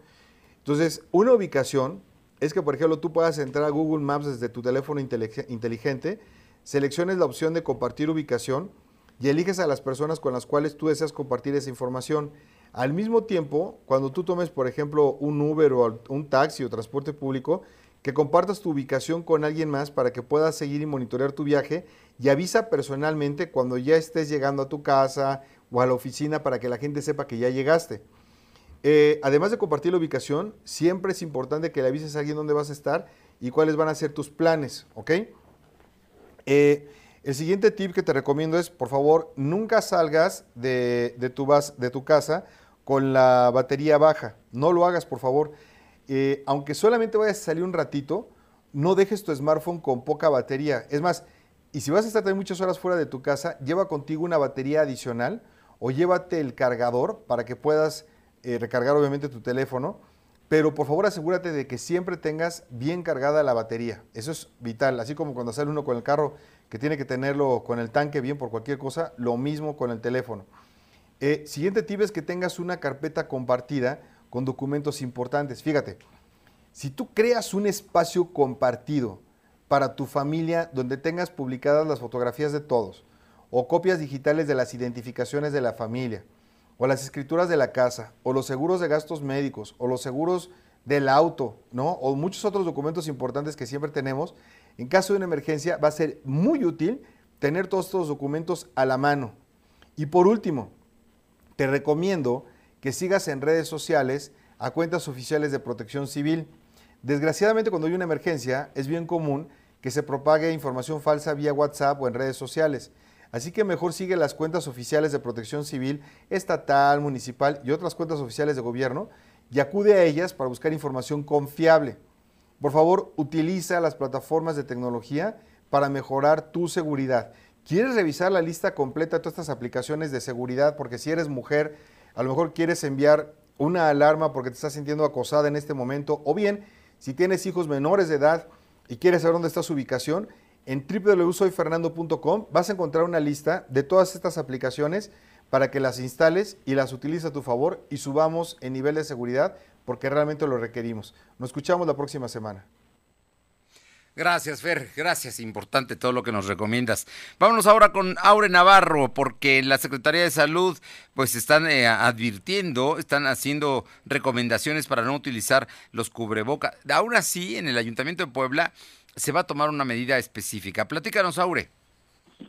Entonces, una ubicación es que, por ejemplo, tú puedas entrar a Google Maps desde tu teléfono inteligente, selecciones la opción de compartir ubicación y eliges a las personas con las cuales tú deseas compartir esa información. Al mismo tiempo, cuando tú tomes, por ejemplo, un Uber o un taxi o transporte público, que compartas tu ubicación con alguien más para que puedas seguir y monitorear tu viaje y avisa personalmente cuando ya estés llegando a tu casa o a la oficina para que la gente sepa que ya llegaste. Eh, además de compartir la ubicación, siempre es importante que le avises a alguien dónde vas a estar y cuáles van a ser tus planes, ¿ok? Eh, el siguiente tip que te recomiendo es, por favor, nunca salgas de, tu, de tu casa con la batería baja. No lo hagas, por favor. Eh, aunque solamente vayas a salir un ratito, no dejes tu smartphone con poca batería. Es más, y si vas a estar muchas horas fuera de tu casa, lleva contigo una batería adicional o llévate el cargador para que puedas eh, recargar obviamente tu teléfono. Pero por favor asegúrate de que siempre tengas bien cargada la batería. Eso es vital. Así como cuando sale uno con el carro que tiene que tenerlo con el tanque bien por cualquier cosa, lo mismo con el teléfono. Eh, siguiente tip es que tengas una carpeta compartida con documentos importantes. Fíjate, si tú creas un espacio compartido para tu familia donde tengas publicadas las fotografías de todos o copias digitales de las identificaciones de la familia o las escrituras de la casa o los seguros de gastos médicos o los seguros del auto, ¿no? O muchos otros documentos importantes que siempre tenemos, en caso de una emergencia va a ser muy útil tener todos estos documentos a la mano. Y por último, te recomiendo que sigas en redes sociales a cuentas oficiales de protección civil. Desgraciadamente cuando hay una emergencia es bien común que se propague información falsa vía WhatsApp o en redes sociales. Así que mejor sigue las cuentas oficiales de protección civil, estatal, municipal y otras cuentas oficiales de gobierno y acude a ellas para buscar información confiable. Por favor, utiliza las plataformas de tecnología para mejorar tu seguridad. ¿Quieres revisar la lista completa de todas estas aplicaciones de seguridad? Porque si eres mujer, a lo mejor quieres enviar una alarma porque te estás sintiendo acosada en este momento. O bien, si tienes hijos menores de edad y quieres saber dónde está su ubicación, en www.soyfernando.com vas a encontrar una lista de todas estas aplicaciones para que las instales y las utilices a tu favor y subamos en nivel de seguridad porque realmente lo requerimos. Nos escuchamos la próxima semana. Gracias, Fer. Gracias. Importante todo lo que nos recomiendas. Vámonos ahora con Aure Navarro, porque la Secretaría de Salud, pues están eh, advirtiendo, están haciendo recomendaciones para no utilizar los cubrebocas. Aún así, en el Ayuntamiento de Puebla se va a tomar una medida específica. Platícanos, Aure.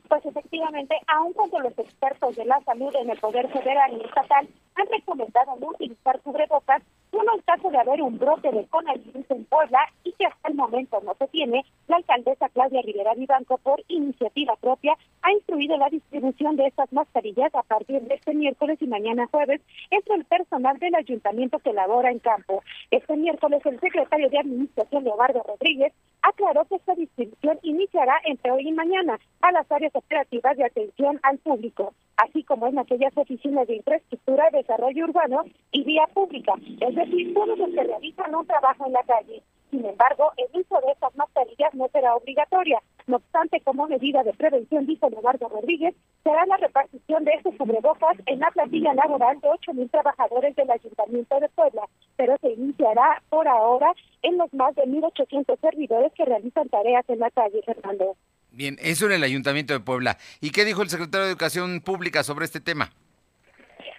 Pues efectivamente, aun cuando los expertos de la salud en el Poder Federal y Estatal han recomendado no utilizar cubrebocas, solo en caso de haber un brote de coronavirus en Puebla y que hasta el momento no se tiene, la alcaldesa Claudia Rivera Vivanco, por iniciativa propia, ha instruido la distribución de estas mascarillas a partir de este miércoles y mañana jueves entre el personal del ayuntamiento que labora en campo. Este miércoles el secretario de Administración, Leobardo Rodríguez, aclaró que esta distribución iniciará entre hoy y mañana a las áreas operativas de atención al público, así como en aquellas oficinas de infraestructura, desarrollo urbano y vía pública, es todos los que realizan un trabajo en la calle. Sin embargo, el uso de estas mascarillas no será obligatoria. No obstante, como medida de prevención, dijo Eduardo Rodríguez, será la repartición de estos cubrebocas en la plantilla laboral de 8.000 trabajadores del Ayuntamiento de Puebla, pero se iniciará por ahora en los más de 1.800 servidores que realizan tareas en la calle, Fernando. Bien, eso en el Ayuntamiento de Puebla. ¿Y qué dijo el secretario de Educación Pública sobre este tema?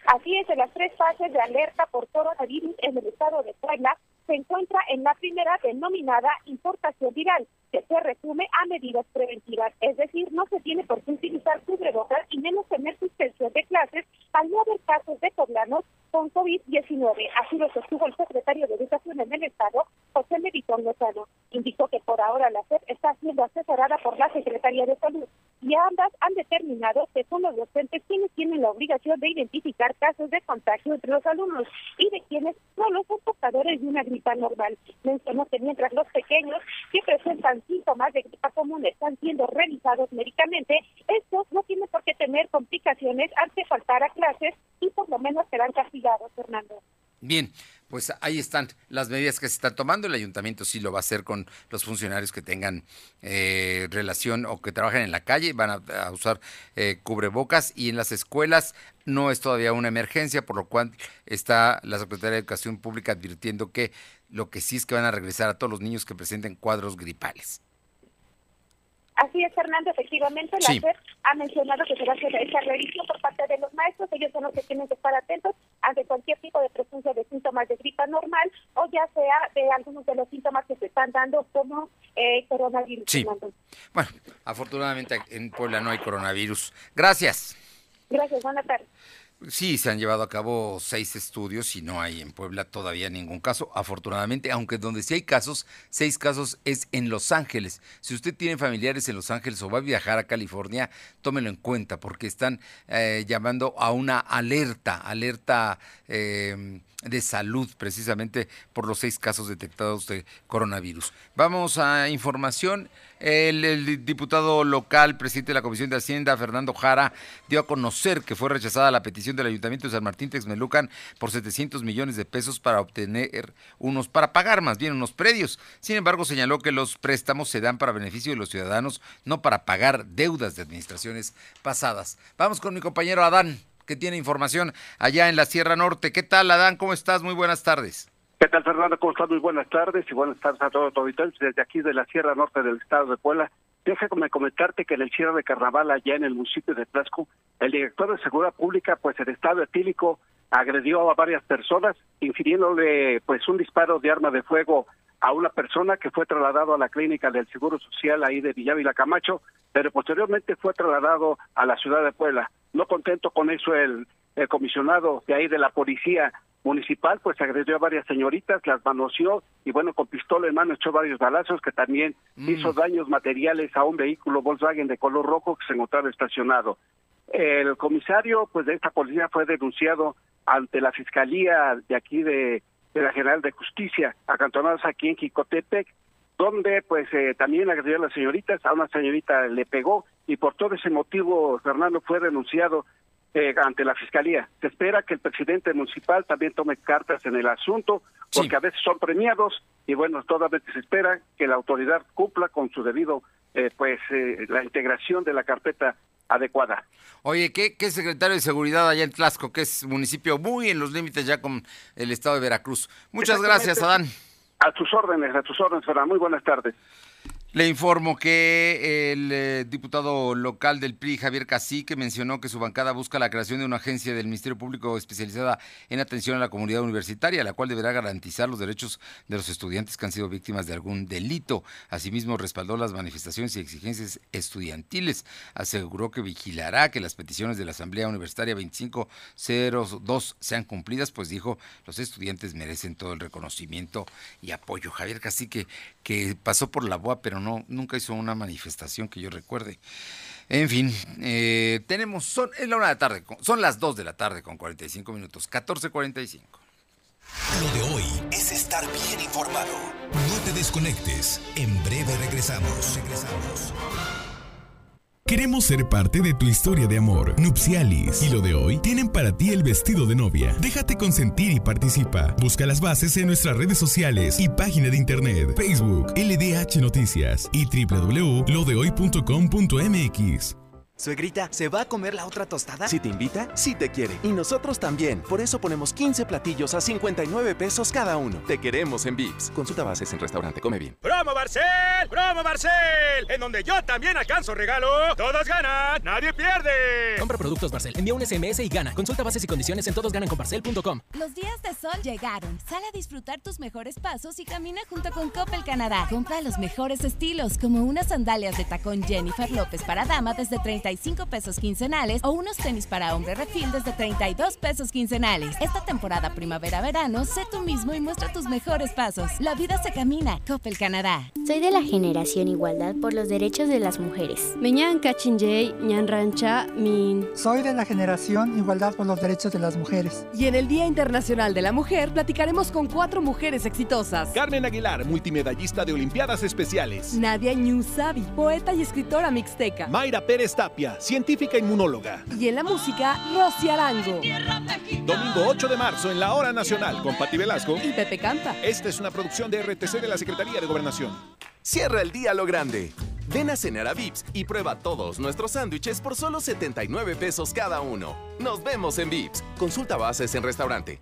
Así es, en las tres fases de alerta por coronavirus en el estado de Puebla, se encuentra en la primera denominada importación viral, que se resume a medidas preventivas, es decir, no se tiene por qué utilizar cubrebocas y menos tener suspensión de clases al no haber casos de poblanos con COVID-19. Así lo sostuvo el secretario de Educación en el Estado, José Meritón Lozano. Indicó que por ahora la SEP está siendo asesorada por la Secretaría de Salud y ambas han determinado que son los docentes quienes tienen la obligación de identificar casos de contagio entre los alumnos y de quienes solo son portadores de una gripa normal. Mencionó que mientras los pequeños que presentan síntomas de gripa común están siendo revisados médicamente, estos no tienen por qué tener complicaciones ante faltar a clases y por lo menos serán castigados, Bien, pues ahí están las medidas que se están tomando. El ayuntamiento sí lo va a hacer con los funcionarios que tengan eh, relación o que trabajen en la calle, van a, usar eh, cubrebocas y en las escuelas no es todavía una emergencia, por lo cual está la Secretaría de Educación Pública advirtiendo que lo que sí es que van a regresar a todos los niños que presenten cuadros gripales. Así es, Fernando, efectivamente, la SEP ha mencionado que se va a hacer esa revisión por parte de los maestros. Ellos son los que tienen que estar atentos ante cualquier tipo de presencia de síntomas de gripa normal o ya sea de algunos de los síntomas que se están dando como eh, coronavirus. Sí. Bueno, afortunadamente en Puebla no hay coronavirus. Gracias. Gracias, buenas tardes. Sí, se han llevado a cabo seis estudios y no hay en Puebla todavía ningún caso, afortunadamente, aunque donde sí hay casos, seis casos es en Los Ángeles. Si usted tiene familiares en Los Ángeles o va a viajar a California, tómelo en cuenta porque están eh, llamando a una alerta, alerta eh, de salud precisamente por los seis casos detectados de coronavirus. Vamos a información. El, diputado local, presidente de la Comisión de Hacienda, Fernando Jara, dio a conocer que fue rechazada la petición del Ayuntamiento de San Martín Texmelucan por 700 millones de pesos para obtener unos, para pagar más bien unos predios. Sin embargo, señaló que los préstamos se dan para beneficio de los ciudadanos, no para pagar deudas de administraciones pasadas. Vamos con mi compañero Adán que tiene información allá en la Sierra Norte. ¿Qué tal, Adán? ¿Cómo estás? Muy buenas tardes. ¿Qué tal, Fernando? ¿Cómo estás? Muy buenas tardes y buenas tardes a todos los auditores desde aquí de la Sierra Norte del estado de Puebla. Déjame comentarte que en el cierre de carnaval allá en el municipio de Tlaxco, el director de Seguridad Pública, pues el estado etílico, agredió a varias personas, infiriéndole pues un disparo de arma de fuego a una persona que fue trasladado a la clínica del Seguro Social ahí de Villavila Camacho, pero posteriormente fue trasladado a la ciudad de Puebla. No contento con eso, el, comisionado de ahí de la policía municipal, pues agredió a varias señoritas, las manoseó y bueno, con pistola en mano echó varios balazos que también mm. hizo daños materiales a un vehículo Volkswagen de color rojo que se encontraba estacionado. El comisario, pues de esta policía fue denunciado ante la fiscalía de aquí de de la General de Justicia, acantonados aquí en Quicotepec, donde pues eh, también agredió a las señoritas, a una señorita le pegó y por todo ese motivo Fernando fue denunciado eh, ante la fiscalía. Se espera que el presidente municipal también tome cartas en el asunto, porque a veces son premiados y bueno, todavía se espera que la autoridad cumpla con su debido, eh, pues, la integración de la carpeta adecuada. Oye, ¿qué, ¿qué, secretario de Seguridad allá en Tlasco, que es municipio muy en los límites ya con el estado de Veracruz? Muchas gracias, Adán. A tus órdenes, a tus órdenes, Fernando. Muy buenas tardes. Le informo que el eh, diputado local del PRI, Javier Cacique, mencionó que su bancada busca la creación de una agencia del Ministerio Público especializada en atención a la comunidad universitaria, la cual deberá garantizar los derechos de los estudiantes que han sido víctimas de algún delito. Asimismo, respaldó las manifestaciones y exigencias estudiantiles. Aseguró que vigilará que las peticiones de la Asamblea Universitaria 2502 sean cumplidas, pues dijo, los estudiantes merecen todo el reconocimiento y apoyo. Javier Cacique, que pasó por la BOA, pero no nunca hizo una manifestación que yo recuerde. En fin, eh, tenemos, son, es la una de la tarde, son las 2 de la tarde con 45 minutos, 14.45. Lo de hoy es estar bien informado. No te desconectes. En breve regresamos. Regresamos. Queremos ser parte de tu historia de amor, Nupcialis. Y lo de hoy tienen para ti el vestido de novia. Déjate consentir y participa. Busca las bases en nuestras redes sociales y página de internet, Facebook, LDH Noticias y www.lodehoy.com.mx. Suegrita, ¿se va a comer la otra tostada? Si te invita, sí te quiere. Y nosotros también. Por eso ponemos 15 platillos a 59 pesos cada uno. Te queremos en Vips. Consulta bases en restaurante Come Bien. ¡Promo Barcel! ¡Promo Barcel! En donde yo también alcanzo regalo. Todos ganan, nadie pierde. Compra productos Barcel. Envía un SMS y gana. Consulta bases y condiciones en todosgananconbarcel.com. Los días de sol llegaron. Sale a disfrutar tus mejores pasos y camina junto con Coppel Canadá. Compra los mejores estilos, como unas sandalias de tacón Jennifer López para dama desde 30 pesos quincenales o unos tenis para hombre refil desde 32 pesos quincenales. Esta temporada primavera-verano, sé tú mismo y muestra tus mejores pasos. La vida se camina. Coppel Canadá. Soy de la generación Igualdad por los Derechos de las Mujeres. Meñan Cachinjay, Ñan Rancha, Min. Soy de la generación Igualdad por los Derechos de las Mujeres. Y en el Día Internacional de la Mujer platicaremos con cuatro mujeres exitosas. Carmen Aguilar, multimedallista de Olimpiadas Especiales. Nadia Ñusabi, poeta y escritora mixteca. Mayra Pérez Tapia científica inmunóloga. Y en la música, Rosy Arango. Domingo 8 de marzo en la Hora Nacional con Pati Velasco y Pepe Campa. Esta es una producción de RTC de la Secretaría de Gobernación. Cierra el día a lo grande. Ven a cenar a Vips y prueba todos nuestros sándwiches por solo 79 pesos cada uno. Nos vemos en Vips. Consulta bases en restaurante.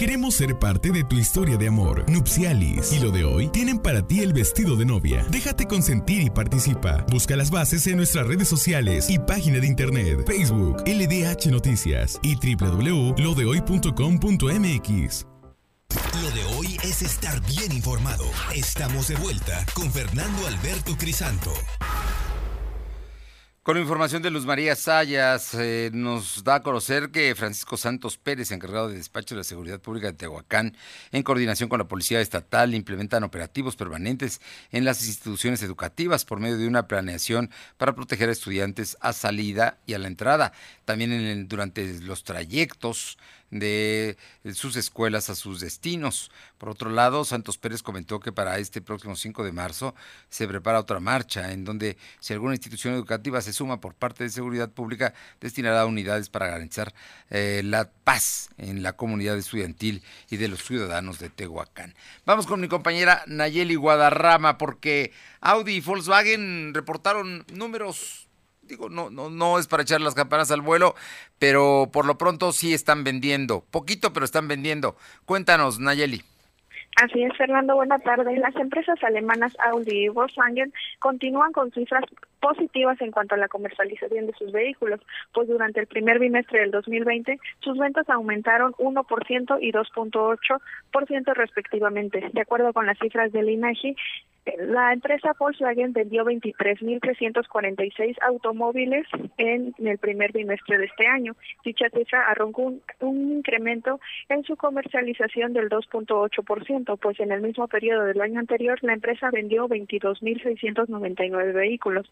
Queremos ser parte de tu historia de amor, Nupcialis. Y lo de hoy tienen para ti el vestido de novia. Déjate consentir y participa. Busca las bases en nuestras redes sociales y página de internet, Facebook, LDH Noticias y www.lodehoy.com.mx. Lo de hoy es estar bien informado. Estamos de vuelta con Fernando Alberto Crisanto. Con información de Luz María Sayas, eh, nos da a conocer que Francisco Santos Pérez, encargado de despacho de la Seguridad Pública de Tehuacán, en coordinación con la Policía Estatal, implementan operativos permanentes en las instituciones educativas por medio de una planeación para proteger a estudiantes a salida y a la entrada. También en durante los trayectos de sus escuelas a sus destinos. Por otro lado, Santos Pérez comentó que para este próximo 5 de marzo se prepara otra marcha en donde si alguna institución educativa se suma por parte de seguridad pública, destinará unidades para garantizar eh, la paz en la comunidad estudiantil y de los ciudadanos de Tehuacán. Vamos con mi compañera Nayeli Guadarrama porque Audi y Volkswagen reportaron números digo, no, no, no es para echar las campanas al vuelo, pero por lo pronto sí están vendiendo. Poquito, pero están vendiendo. Cuéntanos, Nayeli. Así es, Fernando. Buenas tardes. Las empresas alemanas Audi y Volkswagen continúan con cifras positivas en cuanto a la comercialización de sus vehículos, pues durante el primer bimestre del 2020 sus ventas aumentaron 1% y 2.8% respectivamente. De acuerdo con las cifras del INEGI, la empresa Volkswagen vendió 23.346 automóviles en el primer bimestre de este año. Dicha cifra arroncó un, un incremento en su comercialización del 2.8%, pues en el mismo periodo del año anterior la empresa vendió 22.699 vehículos.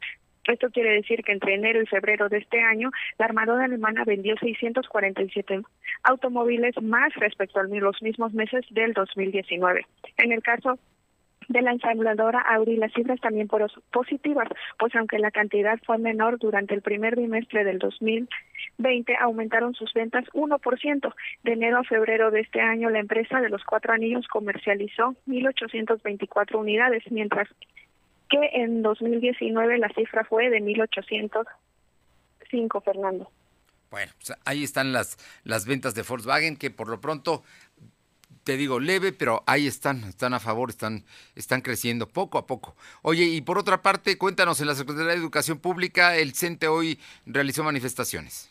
Esto quiere decir que entre enero y febrero de este año, la Armada alemana vendió 647 automóviles más respecto a los mismos meses del 2019. En el caso de la ensambladora Audi las cifras también fueron positivas, pues aunque la cantidad fue menor durante el primer bimestre del 2020, aumentaron sus ventas 1%. De enero a febrero de este año, la empresa de los cuatro anillos comercializó 1.824 unidades, mientras que en 2019 la cifra fue de 1.805, Fernando. Bueno, pues ahí están las, las ventas de Volkswagen, que por lo pronto te digo, leve, pero ahí están, están a favor, están, están creciendo poco a poco. Oye, y por otra parte, cuéntanos, en la Secretaría de Educación Pública, el CENTE hoy realizó manifestaciones.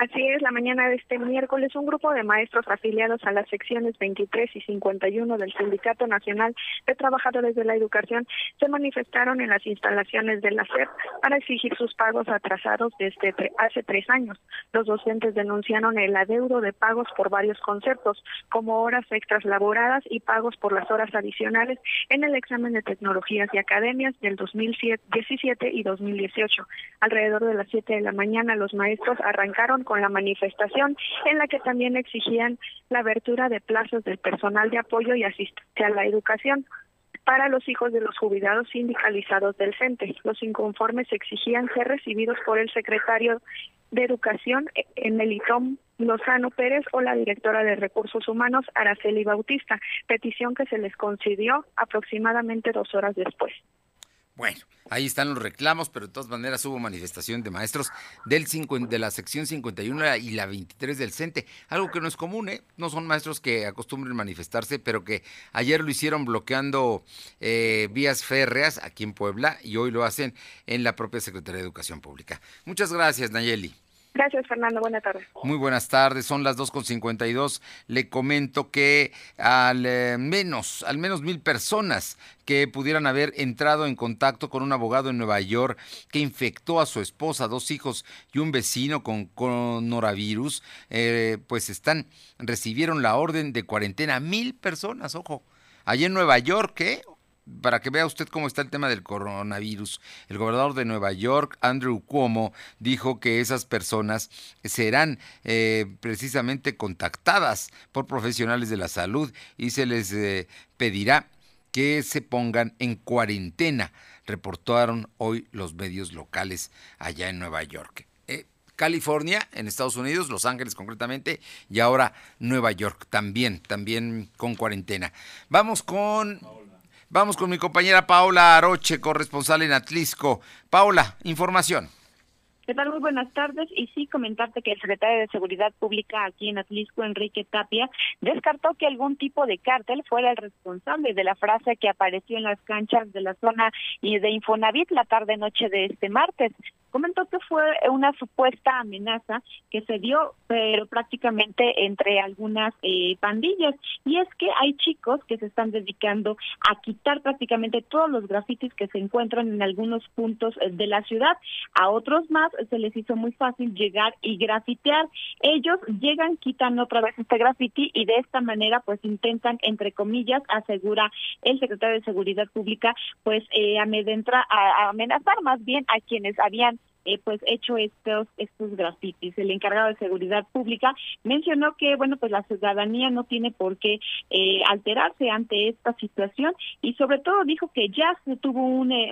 Así es, la mañana de este miércoles, un grupo de maestros afiliados a las secciones 23 y 51 del Sindicato Nacional de Trabajadores de la Educación se manifestaron en las instalaciones de la SEP para exigir sus pagos atrasados desde hace tres años. Los docentes denunciaron el adeudo de pagos por varios conceptos, como horas extras laboradas y pagos por las horas adicionales en el examen de tecnologías y academias del 2017 y 2018. Alrededor de las 7 de la mañana, los maestros arrancaron con la manifestación en la que también exigían la abertura de plazos del personal de apoyo y asistencia a la educación para los hijos de los jubilados sindicalizados del CENTE. Los inconformes exigían ser recibidos por el secretario de Educación, Melitón Lozano Pérez, o la directora de Recursos Humanos, Araceli Bautista, petición que se les concedió aproximadamente dos horas después. Bueno, ahí están los reclamos, pero de todas maneras hubo manifestación de maestros del de la sección 51 y la 23 del CENTE, algo que no es común, ¿eh? No son maestros que acostumbren manifestarse, pero que ayer lo hicieron bloqueando eh, vías férreas aquí en Puebla y hoy lo hacen en la propia Secretaría de Educación Pública. Muchas gracias, Nayeli. Gracias, Fernando. Buenas tardes. Muy buenas tardes. Son las 2.52. Le comento que al eh, menos, al menos mil personas que pudieran haber entrado en contacto con un abogado en Nueva York que infectó a su esposa, dos hijos y un vecino con coronavirus, eh, pues están, recibieron la orden de cuarentena. Mil personas, ojo. Allí en Nueva York, ¿eh? Para que vea usted cómo está el tema del coronavirus, el gobernador de Nueva York, Andrew Cuomo, dijo que esas personas serán eh, precisamente contactadas por profesionales de la salud y se les eh, pedirá que se pongan en cuarentena, reportaron hoy los medios locales allá en Nueva York. Eh, California, en Estados Unidos, Los Ángeles concretamente, y ahora Nueva York también, también con cuarentena. Vamos con Vamos con mi compañera Paola Aroche, corresponsal en Atlisco. Paola, información. ¿Qué tal? Muy buenas tardes. Y sí, comentarte que el secretario de Seguridad Pública aquí en Atlisco, Enrique Tapia, descartó que algún tipo de cártel fuera el responsable de la frase que apareció en las canchas de la zona de Infonavit la tarde-noche de este martes comentó que fue una supuesta amenaza que se dio, pero prácticamente entre algunas eh, pandillas. Y es que hay chicos que se están dedicando a quitar prácticamente todos los grafitis que se encuentran en algunos puntos eh, de la ciudad. A otros más se les hizo muy fácil llegar y grafitear. Ellos llegan, quitan otra vez este grafiti y de esta manera pues intentan, entre comillas, asegura el secretario de Seguridad Pública, pues eh, amedrentar, a amenazar más bien a quienes habían eh, pues hecho estos estos grafitis. El encargado de seguridad pública mencionó que bueno pues la ciudadanía no tiene por qué eh, alterarse ante esta situación y sobre todo dijo que ya se tuvo un, eh,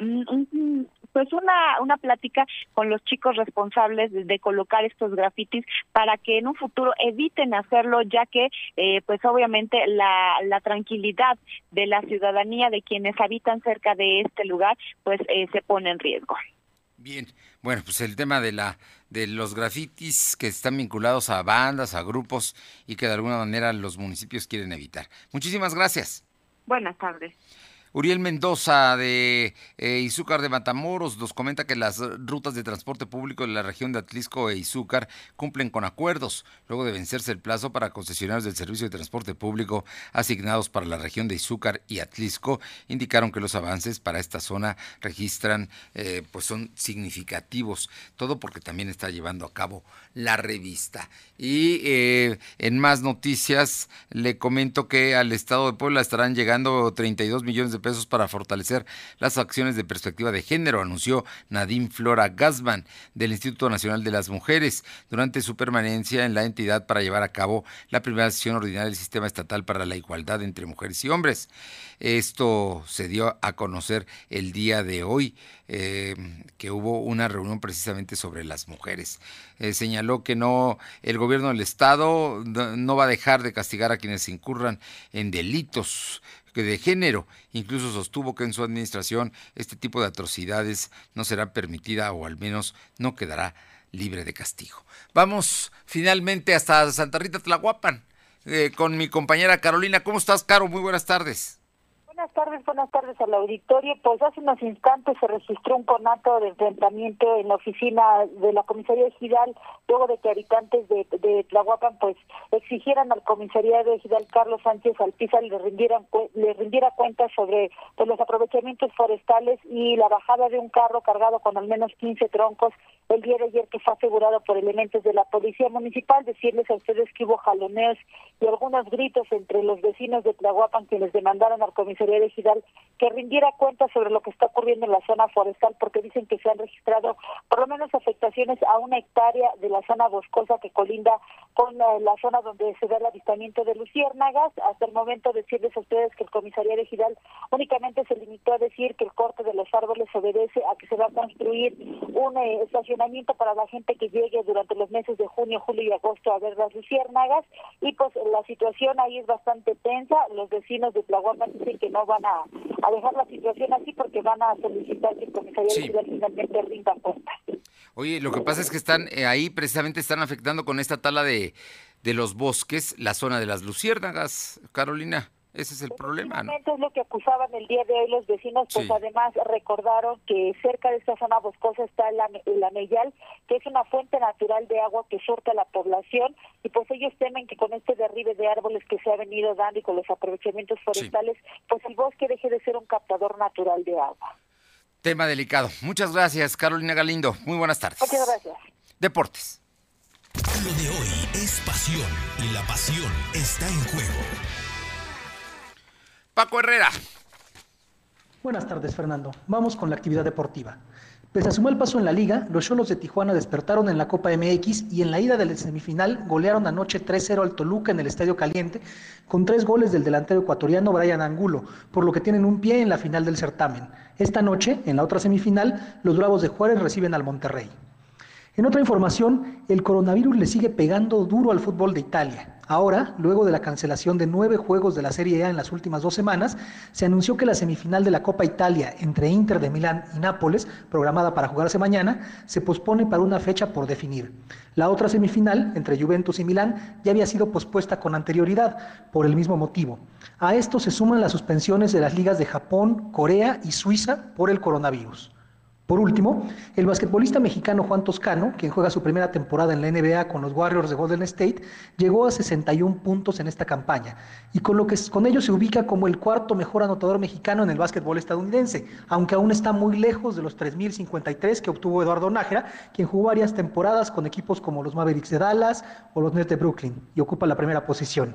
pues una una plática con los chicos responsables de, colocar estos grafitis para que en un futuro eviten hacerlo ya que eh, pues obviamente la, la tranquilidad de la ciudadanía de quienes habitan cerca de este lugar pues se pone en riesgo. Bien, bueno, pues el tema de la de los grafitis que están vinculados a bandas, a grupos y que de alguna manera los municipios quieren evitar. Muchísimas gracias. Buenas tardes. Uriel Mendoza de eh, Izúcar de Matamoros nos comenta que las rutas de transporte público de la región de Atlisco e Izúcar cumplen con acuerdos, luego de vencerse el plazo para concesionarios del servicio de transporte público asignados para la región de Izúcar y Atlisco, indicaron que los avances para esta zona registran, eh, pues son significativos, todo porque también está llevando a cabo la revista. Y eh, en más noticias le comento que al estado de Puebla estarán llegando 32 millones de pesos para fortalecer las acciones de perspectiva de género, anunció Nadine Flora Gasman del Instituto Nacional de las Mujeres durante su permanencia en la entidad para llevar a cabo la primera sesión ordinaria del Sistema Estatal para la Igualdad entre Mujeres y Hombres. Esto se dio a conocer el día de hoy, eh, que hubo una reunión precisamente sobre las mujeres. Eh, señaló que no, el gobierno del Estado no va a dejar de castigar a quienes incurran en delitos de género. Incluso sostuvo que en su administración este tipo de atrocidades no será permitida o al menos no quedará libre de castigo. Vamos finalmente hasta Santa Rita Tlahuapan eh, con mi compañera Carolina. ¿Cómo estás, Caro? Muy buenas tardes. Buenas tardes, buenas tardes al auditorio. Pues hace unos instantes se registró un conato de enfrentamiento en la oficina de la comisaría Gidal, luego de que habitantes de, de Tlahuapan pues exigieran al comisaría de Gidal Carlos Sánchez Alpiza le rindieran le rindiera cuenta sobre pues, los aprovechamientos forestales y la bajada de un carro cargado con al menos 15 troncos el día de ayer que fue asegurado por elementos de la policía municipal. Decirles a ustedes que hubo jaloneos y algunos gritos entre los vecinos de Tlahuapan quienes demandaron al comisario de Gidal que rindiera cuenta sobre lo que está ocurriendo en la zona forestal porque dicen que se han registrado por lo menos afectaciones a una hectárea de la zona boscosa que colinda con la, zona donde se da el avistamiento de luciérnagas. Hasta el momento decirles a ustedes que el comisario de Gidal únicamente se limitó a decir que el corte de los árboles obedece a que se va a construir una estacionamiento para la gente que llegue durante los meses de junio, julio y agosto a ver las luciérnagas y pues la situación ahí es bastante tensa. Los vecinos de Tlahuapan dicen que no van a, a dejar la situación así porque van a solicitar que el comisario Sí. de finalmente rinda cuenta. Oye, lo que pasa es que están eh, ahí precisamente están afectando con esta tala de, de los bosques la zona de las luciérnagas, Carolina. Ese es el problema, ¿no? Es lo que acusaban el día de hoy los vecinos, pues Sí. además recordaron que cerca de esta zona boscosa está el Ameyal, que es una fuente natural de agua que surte a la población, y pues ellos temen que con este derribe de árboles que se ha venido dando y con los aprovechamientos forestales, pues el bosque deje de ser un captador natural de agua. Tema delicado. Muchas gracias, Carolina Galindo. Muy buenas tardes. Muchas gracias. Deportes. Lo de hoy es pasión y la pasión está en juego. Paco Herrera. Buenas tardes, Fernando. Vamos con la actividad deportiva. Pese a su mal paso en la liga, los Cholos de Tijuana despertaron en la Copa MX y en la ida de la semifinal golearon anoche 3-0 al Toluca en el Estadio Caliente con tres goles del delantero ecuatoriano Brian Angulo, por lo que tienen un pie en la final del certamen. Esta noche, en la otra semifinal, los Bravos de Juárez reciben al Monterrey. En otra información, el coronavirus le sigue pegando duro al fútbol de Italia. Ahora, luego de la cancelación de nueve juegos de la Serie A en las últimas dos semanas, se anunció que la semifinal de la Copa Italia entre Inter de Milán y Nápoles, programada para jugarse mañana, se pospone para una fecha por definir. La otra semifinal, entre Juventus y Milán, ya había sido pospuesta con anterioridad, por el mismo motivo. A esto se suman las suspensiones de las ligas de Japón, Corea y Suiza por el coronavirus. Por último, el basquetbolista mexicano Juan Toscano, quien juega su primera temporada en la NBA con los Warriors de Golden State, llegó a 61 puntos en esta campaña y con, lo que, con ello se ubica como el cuarto mejor anotador mexicano en el básquetbol estadounidense, aunque aún está muy lejos de los 3.053 que obtuvo Eduardo Nájera, quien jugó varias temporadas con equipos como los Mavericks de Dallas o los Nets de Brooklyn y ocupa la primera posición.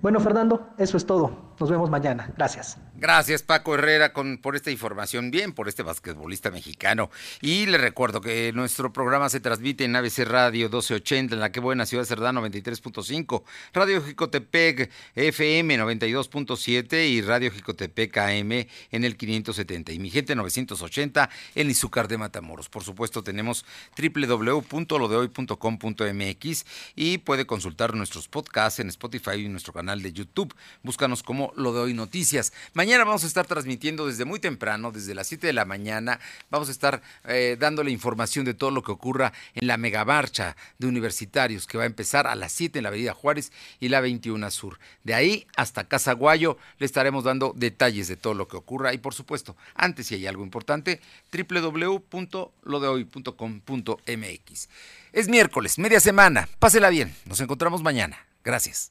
Bueno, Fernando, eso es todo. Nos vemos mañana. Gracias. Gracias Paco Herrera con, por esta información, bien por este basquetbolista mexicano. Y le recuerdo que nuestro programa se transmite en ABC Radio 1280 en la que buena Ciudad Cerdán 93.5, Radio Jicotepec FM 92.7 y Radio Jicotepec AM en el 570 y mi gente 980 en Izúcar de Matamoros. Por supuesto tenemos www.lodehoy.com.mx y puede consultar nuestros podcasts en Spotify y nuestro canal de YouTube. Búscanos como lo de hoy noticias. Mañana vamos a estar transmitiendo desde muy temprano, desde las 7 de la mañana, vamos a estar eh, dándole información de todo lo que ocurra en la megamarcha de universitarios que va a empezar a las 7 en la Avenida Juárez y la 21 Sur. De ahí hasta Casa Guayo le estaremos dando detalles de todo lo que ocurra y por supuesto, antes si hay algo importante, www.lodehoy.com.mx. Es miércoles, media semana. Pásela bien. Nos encontramos mañana. Gracias.